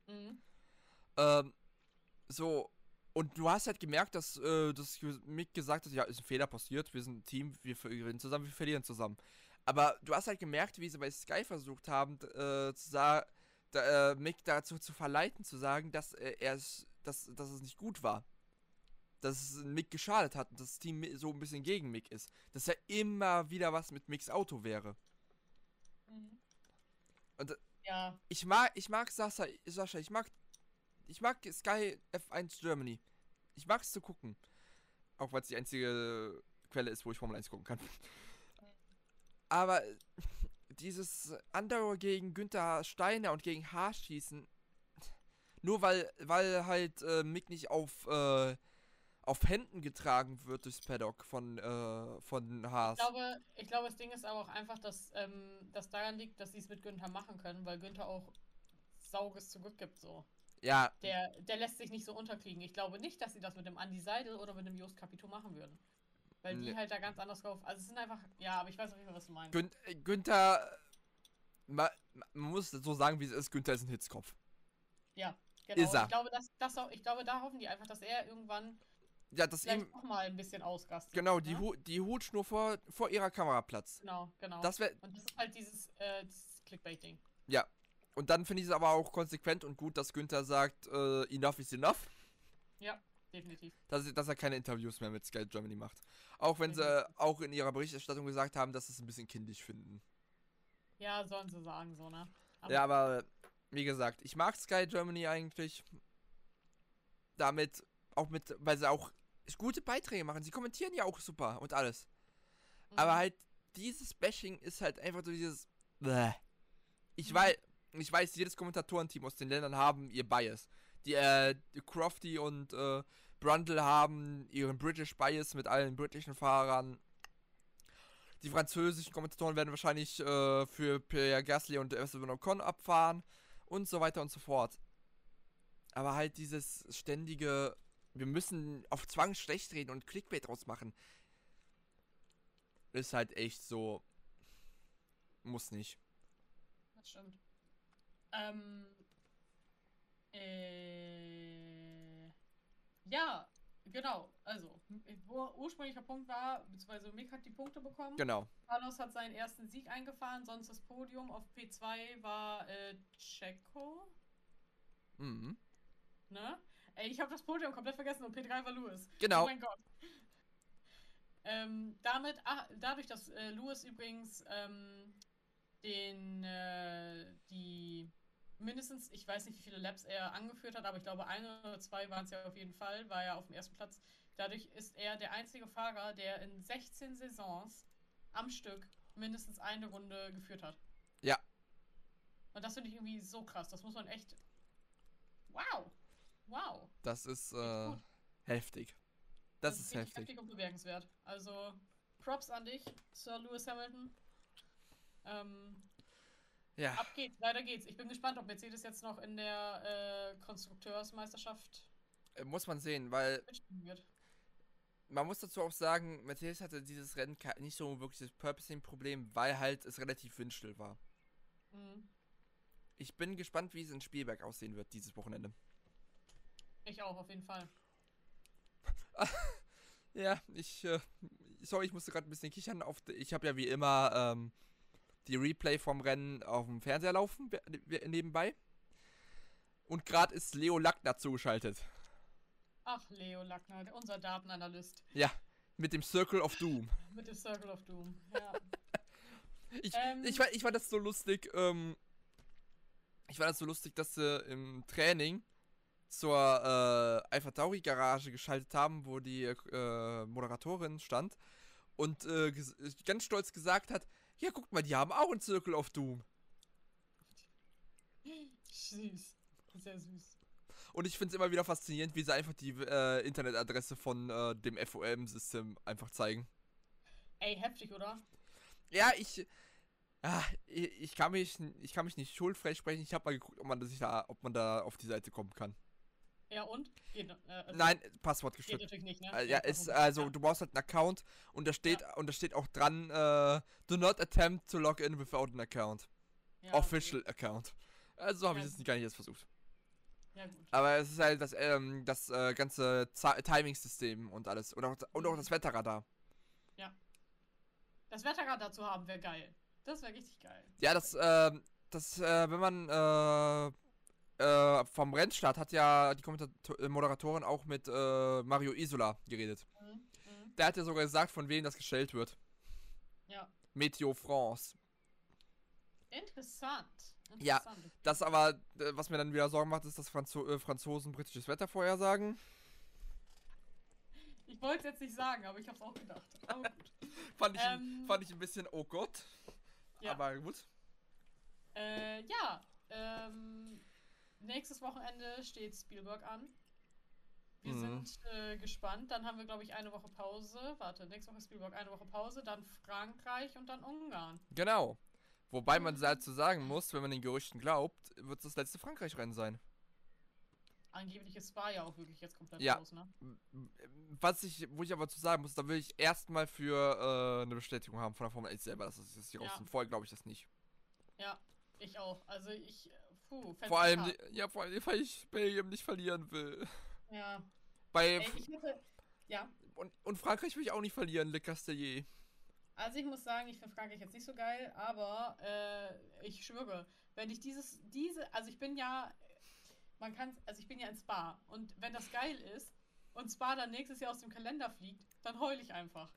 Mhm. Ähm, so, und du hast halt gemerkt, dass, äh, dass Mick gesagt hat, ja, ist ein Fehler passiert, wir sind ein Team, wir gewinnen zusammen, wir verlieren zusammen. Aber du hast halt gemerkt, wie sie bei Sky versucht haben, äh, zu sagen, da, äh, Mick dazu zu verleiten, zu sagen, dass äh, er es, dass, dass es nicht gut war. Dass es Mick geschadet hat und das Team so ein bisschen gegen Mick ist. Dass ja immer wieder was mit Micks Auto wäre. Mhm. Und, äh, ja, Ich mag, ich mag Sascha, Sascha, ich mag, ich mag Sky F1 Germany. Ich mag es zu gucken. Auch weil es die einzige Quelle ist, wo ich Formel 1 gucken kann. Aber dieses Andauer gegen Günther Steiner und gegen Haas schießen, nur weil, weil halt äh, Mick nicht auf, äh, auf Händen getragen wird durchs Paddock von, äh, von Haas. ich glaube, ich glaube, das Ding ist aber auch einfach, dass ähm, das daran liegt, dass sie es mit Günther machen können, weil Günther auch Sauges zurückgibt, so. Ja, Der, der lässt sich nicht so unterkriegen. Ich glaube nicht, dass sie das mit dem Andy Seidel oder mit dem Jost Capito machen würden. Weil die Nee. halt da ganz anders drauf. Also es sind einfach, ja, aber ich weiß auf jeden Fall, was du meinst. Gün äh, Günther, ma, ma- man muss so sagen, wie es ist, Günther ist ein Hitzkopf. Ja, genau. Ist er. Ich glaube, das, das auch, ich glaube, da hoffen die einfach, dass er irgendwann Ja, dass vielleicht ihm, noch mal ein bisschen ausgastet. genau, die, ne? Hu die Hutschnur vor, vor ihrer Kamera platzt. Genau, genau. Das wäre, Und das ist halt dieses, äh, dieses Clickbait-Ding. ja. Und dann finde ich es aber auch konsequent und gut, dass Günther sagt, äh, enough is enough. Definitiv. dass, dass er keine Interviews mehr mit Sky Germany macht. Auch wenn sie Definitiv. auch in ihrer Berichterstattung gesagt haben, dass sie es ein bisschen kindisch finden. Ja, sollen sie sagen, so, ne? Aber- Ja, aber wie gesagt, ich mag Sky Germany eigentlich. Damit, auch mit, weil sie auch gute Beiträge machen. Sie kommentieren ja auch super und alles. Aber Mhm. halt, dieses Bashing ist halt einfach so dieses. Bäh. Ich Mhm. weiß, ich weiß, jedes Kommentatorenteam aus den Ländern haben ihr Bias. Die, äh, Crofty und äh, Brundle haben ihren British Bias mit allen britischen Fahrern. Die französischen Kommentatoren werden wahrscheinlich äh, für Pierre Gasly und Esteban Ocon abfahren und so weiter und so fort. Aber halt dieses ständige, wir müssen auf Zwang schlecht reden und Clickbait draus machen, ist halt echt so. Muss nicht. Das stimmt. Ähm. Äh, ja, genau. Also, ursprünglicher Punkt war, beziehungsweise Mick hat die Punkte bekommen. Genau. Carlos hat seinen ersten Sieg eingefahren, sonst das Podium auf P2 war äh, Checo, Mhm. ne? Ey, ich habe das Podium komplett vergessen und P3 war Lewis. Oh Genau. mein Gott. Ähm, damit, ah, dadurch, dass äh, Lewis übrigens ähm, den, äh, die mindestens, ich weiß nicht, wie viele Laps er angeführt hat, aber ich glaube, ein oder zwei waren es ja auf jeden Fall, war er auf dem ersten Platz. Dadurch ist er der einzige Fahrer, der in 16 Saisons am Stück mindestens eine Runde geführt hat. Ja. Und das finde ich irgendwie so krass. Das muss man echt. Wow! Wow! Das ist äh, heftig. Das, ist richtig heftig. heftig und bemerkenswert. Also, Props an dich, Sir Lewis Hamilton. Ähm, Ja. ab geht's, weiter geht's. Ich bin gespannt, ob Mercedes jetzt noch in der äh, Konstrukteursmeisterschaft Äh, Muss man sehen, weil man muss dazu auch sagen, Mercedes hatte dieses Rennen nicht so wirklich das Purposing-Problem, weil halt es relativ windstill war. Mhm. Ich bin gespannt, wie es in Spielberg aussehen wird dieses Wochenende. Ich auch, auf jeden Fall. Ja, ich, äh, sorry, ich musste gerade ein bisschen kichern. Auf, ich habe ja wie immer ähm, die Replay vom Rennen auf dem Fernseher laufen nebenbei. Und gerade ist Leo Lackner zugeschaltet. Ach, Leo Lackner, unser Datenanalyst Ja, mit dem Circle of Doom. mit dem Circle of Doom. Ja. Ich, Ähm. ich, fand, ich fand das so lustig, ähm, ich fand das so lustig, dass sie im Training zur äh, Alpha Tauri Garage geschaltet haben, wo die äh, Moderatorin stand und äh, ganz stolz gesagt hat, ja guck mal, die haben auch einen Circle of Doom. Süß. Sehr süß. Und ich finde es immer wieder faszinierend, wie sie einfach die äh, Internetadresse von äh, dem FOM-System einfach zeigen. Ey, heftig, oder? Ja, ich, ah, ich, ich kann mich, ich kann mich nicht schuldfrei sprechen. Ich habe mal geguckt, ob man, sich da, ob man da auf die Seite kommen kann. Ja, und? Geht, äh, also, Nein, Passwort Geht geschützt. natürlich nicht, ne? Äh, ja, Geht ist, also Ja. du brauchst halt einen Account und da steht und da steht auch dran, äh, do not attempt to log in without an account. Ja, okay. Official account. Also habe Ja. ich das gar nicht jetzt versucht. Ja, gut. Aber es ist halt das, ähm, das äh, ganze Timing-System und alles. Und auch, und auch das Wetterradar. Das Wetterrad dazu haben wäre geil. Das wäre richtig geil. Ja, das, ähm, das, äh, wenn man, äh, äh, vom Rennstart hat ja die Kommentator äh, Moderatorin auch mit äh, Mario Isola geredet. Mhm. Mhm. Der hat ja sogar gesagt, von wem das gestellt wird. Ja. Meteo France. Interessant. Ja, Interessant. Das aber, äh, was mir dann wieder Sorgen macht, ist, dass Franzo äh, Franzosen britisches Wetter vorhersagen. Ich wollte es jetzt nicht sagen, aber ich habe es auch gedacht. Aber gut. Fand ich, ein- Ähm, fand ich ein bisschen, oh Gott. Ja. Aber gut. Äh, ja. Ähm, nächstes Wochenende steht Spielberg an. Wir Mhm. sind äh, gespannt. Dann haben wir, glaube ich, eine Woche Pause. Warte, nächste Woche Spielberg, eine Woche Pause. Dann Frankreich und dann Ungarn. Genau. Wobei man dazu sagen muss, wenn man den Gerüchten glaubt, wird es das letzte Frankreich-Rennen sein. Angeblich ist Spa ja auch wirklich jetzt komplett Ja. raus, ne? Was ich, wo ich aber zu sagen muss, da will ich erstmal für äh, eine Bestätigung haben von der Formel 1 selber, dass es das hier Ja. raus sind. Vorher glaube ich das nicht. Ja, ich auch. Also ich, äh, puh, fänd's Vor allem, ja, vor allem, weil ich Belgien nicht verlieren will. Ja. Bei Ey, ich hätte, ja. und, und Frankreich will ich auch nicht verlieren, Le Castellier. Also ich muss sagen, ich finde Frankreich jetzt nicht so geil, aber äh, ich schwöre, wenn ich dieses, diese, also ich bin ja, man kann, also ich bin ja in Spa und wenn das geil ist und Spa dann nächstes Jahr aus dem Kalender fliegt, dann heul ich einfach.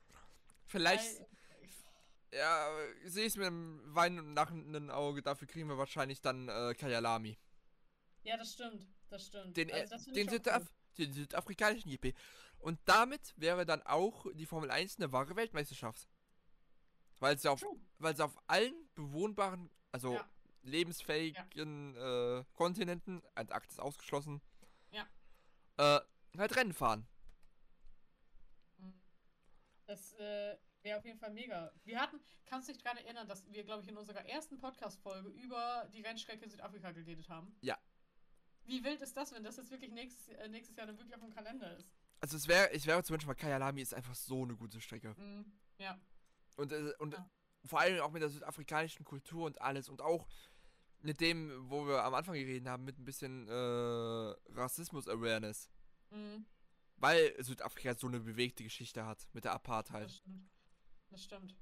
Vielleicht, Weil, ja, sehe ich es mit einem weinenden Auge. Dafür kriegen wir wahrscheinlich dann äh, Kayalami. ja, das stimmt, das stimmt. Den, also äh, das find den, Südaf cool. den südafrikanischen GP. Und damit wäre dann auch die Formel 1 eine wahre Weltmeisterschaft. Weil sie auf, weil sie auf allen bewohnbaren, also Ja. lebensfähigen äh, Kontinenten, Antarktis ausgeschlossen, Ja. äh, halt Rennen fahren. Das äh, wäre auf jeden Fall mega. Wir hatten, kannst du dich daran erinnern, dass wir, glaube ich, in unserer ersten Podcast-Folge über die Rennstrecke Südafrika geredet haben? Ja. Wie wild ist das, wenn das jetzt wirklich nächstes, äh, nächstes Jahr dann wirklich auf dem Kalender ist? Also es wäre, ich wäre zum Beispiel mal Kayalami ist einfach so eine gute Strecke. Mhm. Ja. Und, äh, und Ja. vor allem auch mit der südafrikanischen Kultur und alles und auch mit dem, wo wir am Anfang geredet haben, mit ein bisschen äh, Rassismus-Awareness. Mhm. Weil Südafrika so eine bewegte Geschichte hat mit der Apartheid. Das stimmt. Das stimmt.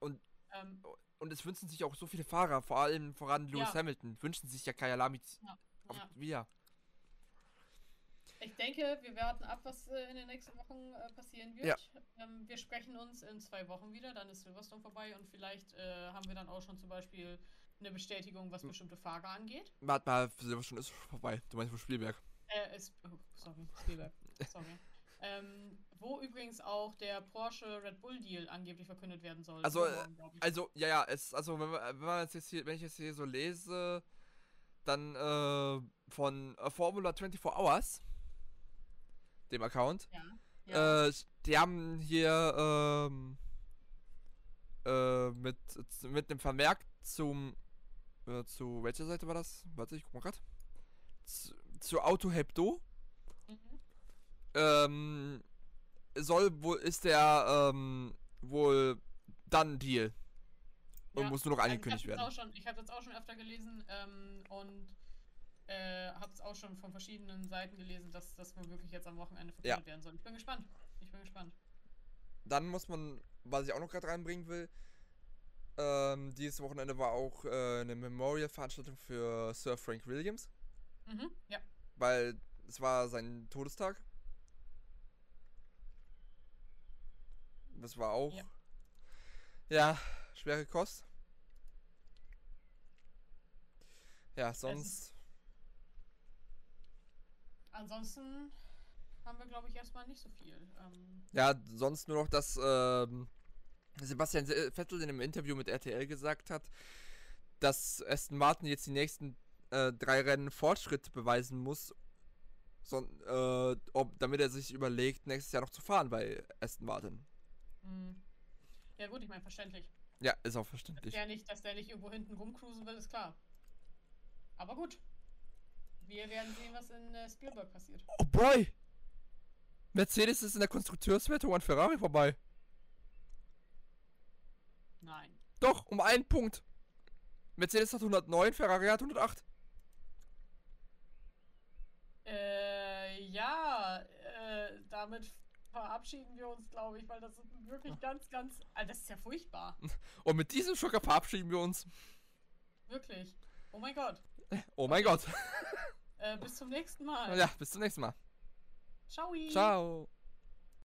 Und- ähm, Und es wünschen sich auch so viele Fahrer, vor allem voran Lewis Ja. Hamilton, wünschen sich ja Kayalami Ja, auf, ja. wieder. Ich denke, wir warten ab, was äh, in den nächsten Wochen äh, passieren wird. Ja. Ähm, wir sprechen uns in zwei Wochen wieder, dann ist Silverstone vorbei und vielleicht äh, haben wir dann auch schon zum Beispiel eine Bestätigung, was Hm. bestimmte Fahrer angeht. Warte mal, Silverstone ist vorbei. Du meinst von Spielberg. Äh, ist, oh, sorry, Spielberg. Sorry. Ähm, wo übrigens auch der Porsche Red Bull Deal angeblich verkündet werden soll. Also, ich. Also, ja, ja, es, also wenn, wenn man jetzt hier, wenn ich jetzt hier so lese, dann äh, von äh, Formula 24 Hours, dem Account, ja. Äh, die haben hier ähm, äh, mit, mit einem Vermerk zum äh, zu welcher Seite war das? Warte, ich guck mal grad. Zu, zu Auto mhm. Ähm, soll wohl ist der ähm, wohl dann Deal und Ja, muss nur noch Ähm, angekündigt ich werden. Schon, ich habe das auch schon öfter gelesen ähm, und äh, habe es auch schon von verschiedenen Seiten gelesen, dass das wohl wirklich jetzt am Wochenende Ja. verkündet werden soll. Ich bin gespannt. Ich bin gespannt. Dann muss man, was ich auch noch gerade reinbringen will, ähm, dieses Wochenende war auch äh, eine Memorial-Veranstaltung für Sir Frank Williams. Mhm. Ja. weil es war sein Todestag. Das war auch. Ja. Ja, schwere Kost. Ja, sonst. Ansonsten haben wir, glaube ich, erstmal nicht so viel. Ähm, Ja, sonst nur noch, dass ähm, Sebastian Se- Vettel in einem Interview mit RTL gesagt hat, dass Aston Martin jetzt die nächsten äh, drei Rennen Fortschritt beweisen muss, son, äh, ob, damit er sich überlegt, nächstes Jahr noch zu fahren bei Aston Martin. Mh. ja gut, ich meine, verständlich. Ja, ist auch Dass verständlich. der, nicht, dass der nicht irgendwo hinten rumcruisen will, ist klar. Aber gut. Wir werden sehen, was in äh, Spielberg passiert. Oh boy! Mercedes ist in der Konstrukteurswertung an Ferrari vorbei. Nein. Doch, um einen Punkt. Mercedes hat 109, Ferrari hat 108. Äh, ja, äh, damit verabschieden wir uns, glaube ich, weil das ist wirklich ganz, ganz. Also das ist ja furchtbar. Und mit diesem Schocker verabschieden wir uns. Wirklich. Oh mein Gott. Oh mein Gott. Äh, bis zum nächsten Mal. Ja, bis zum nächsten Mal. Ciao. Ciao.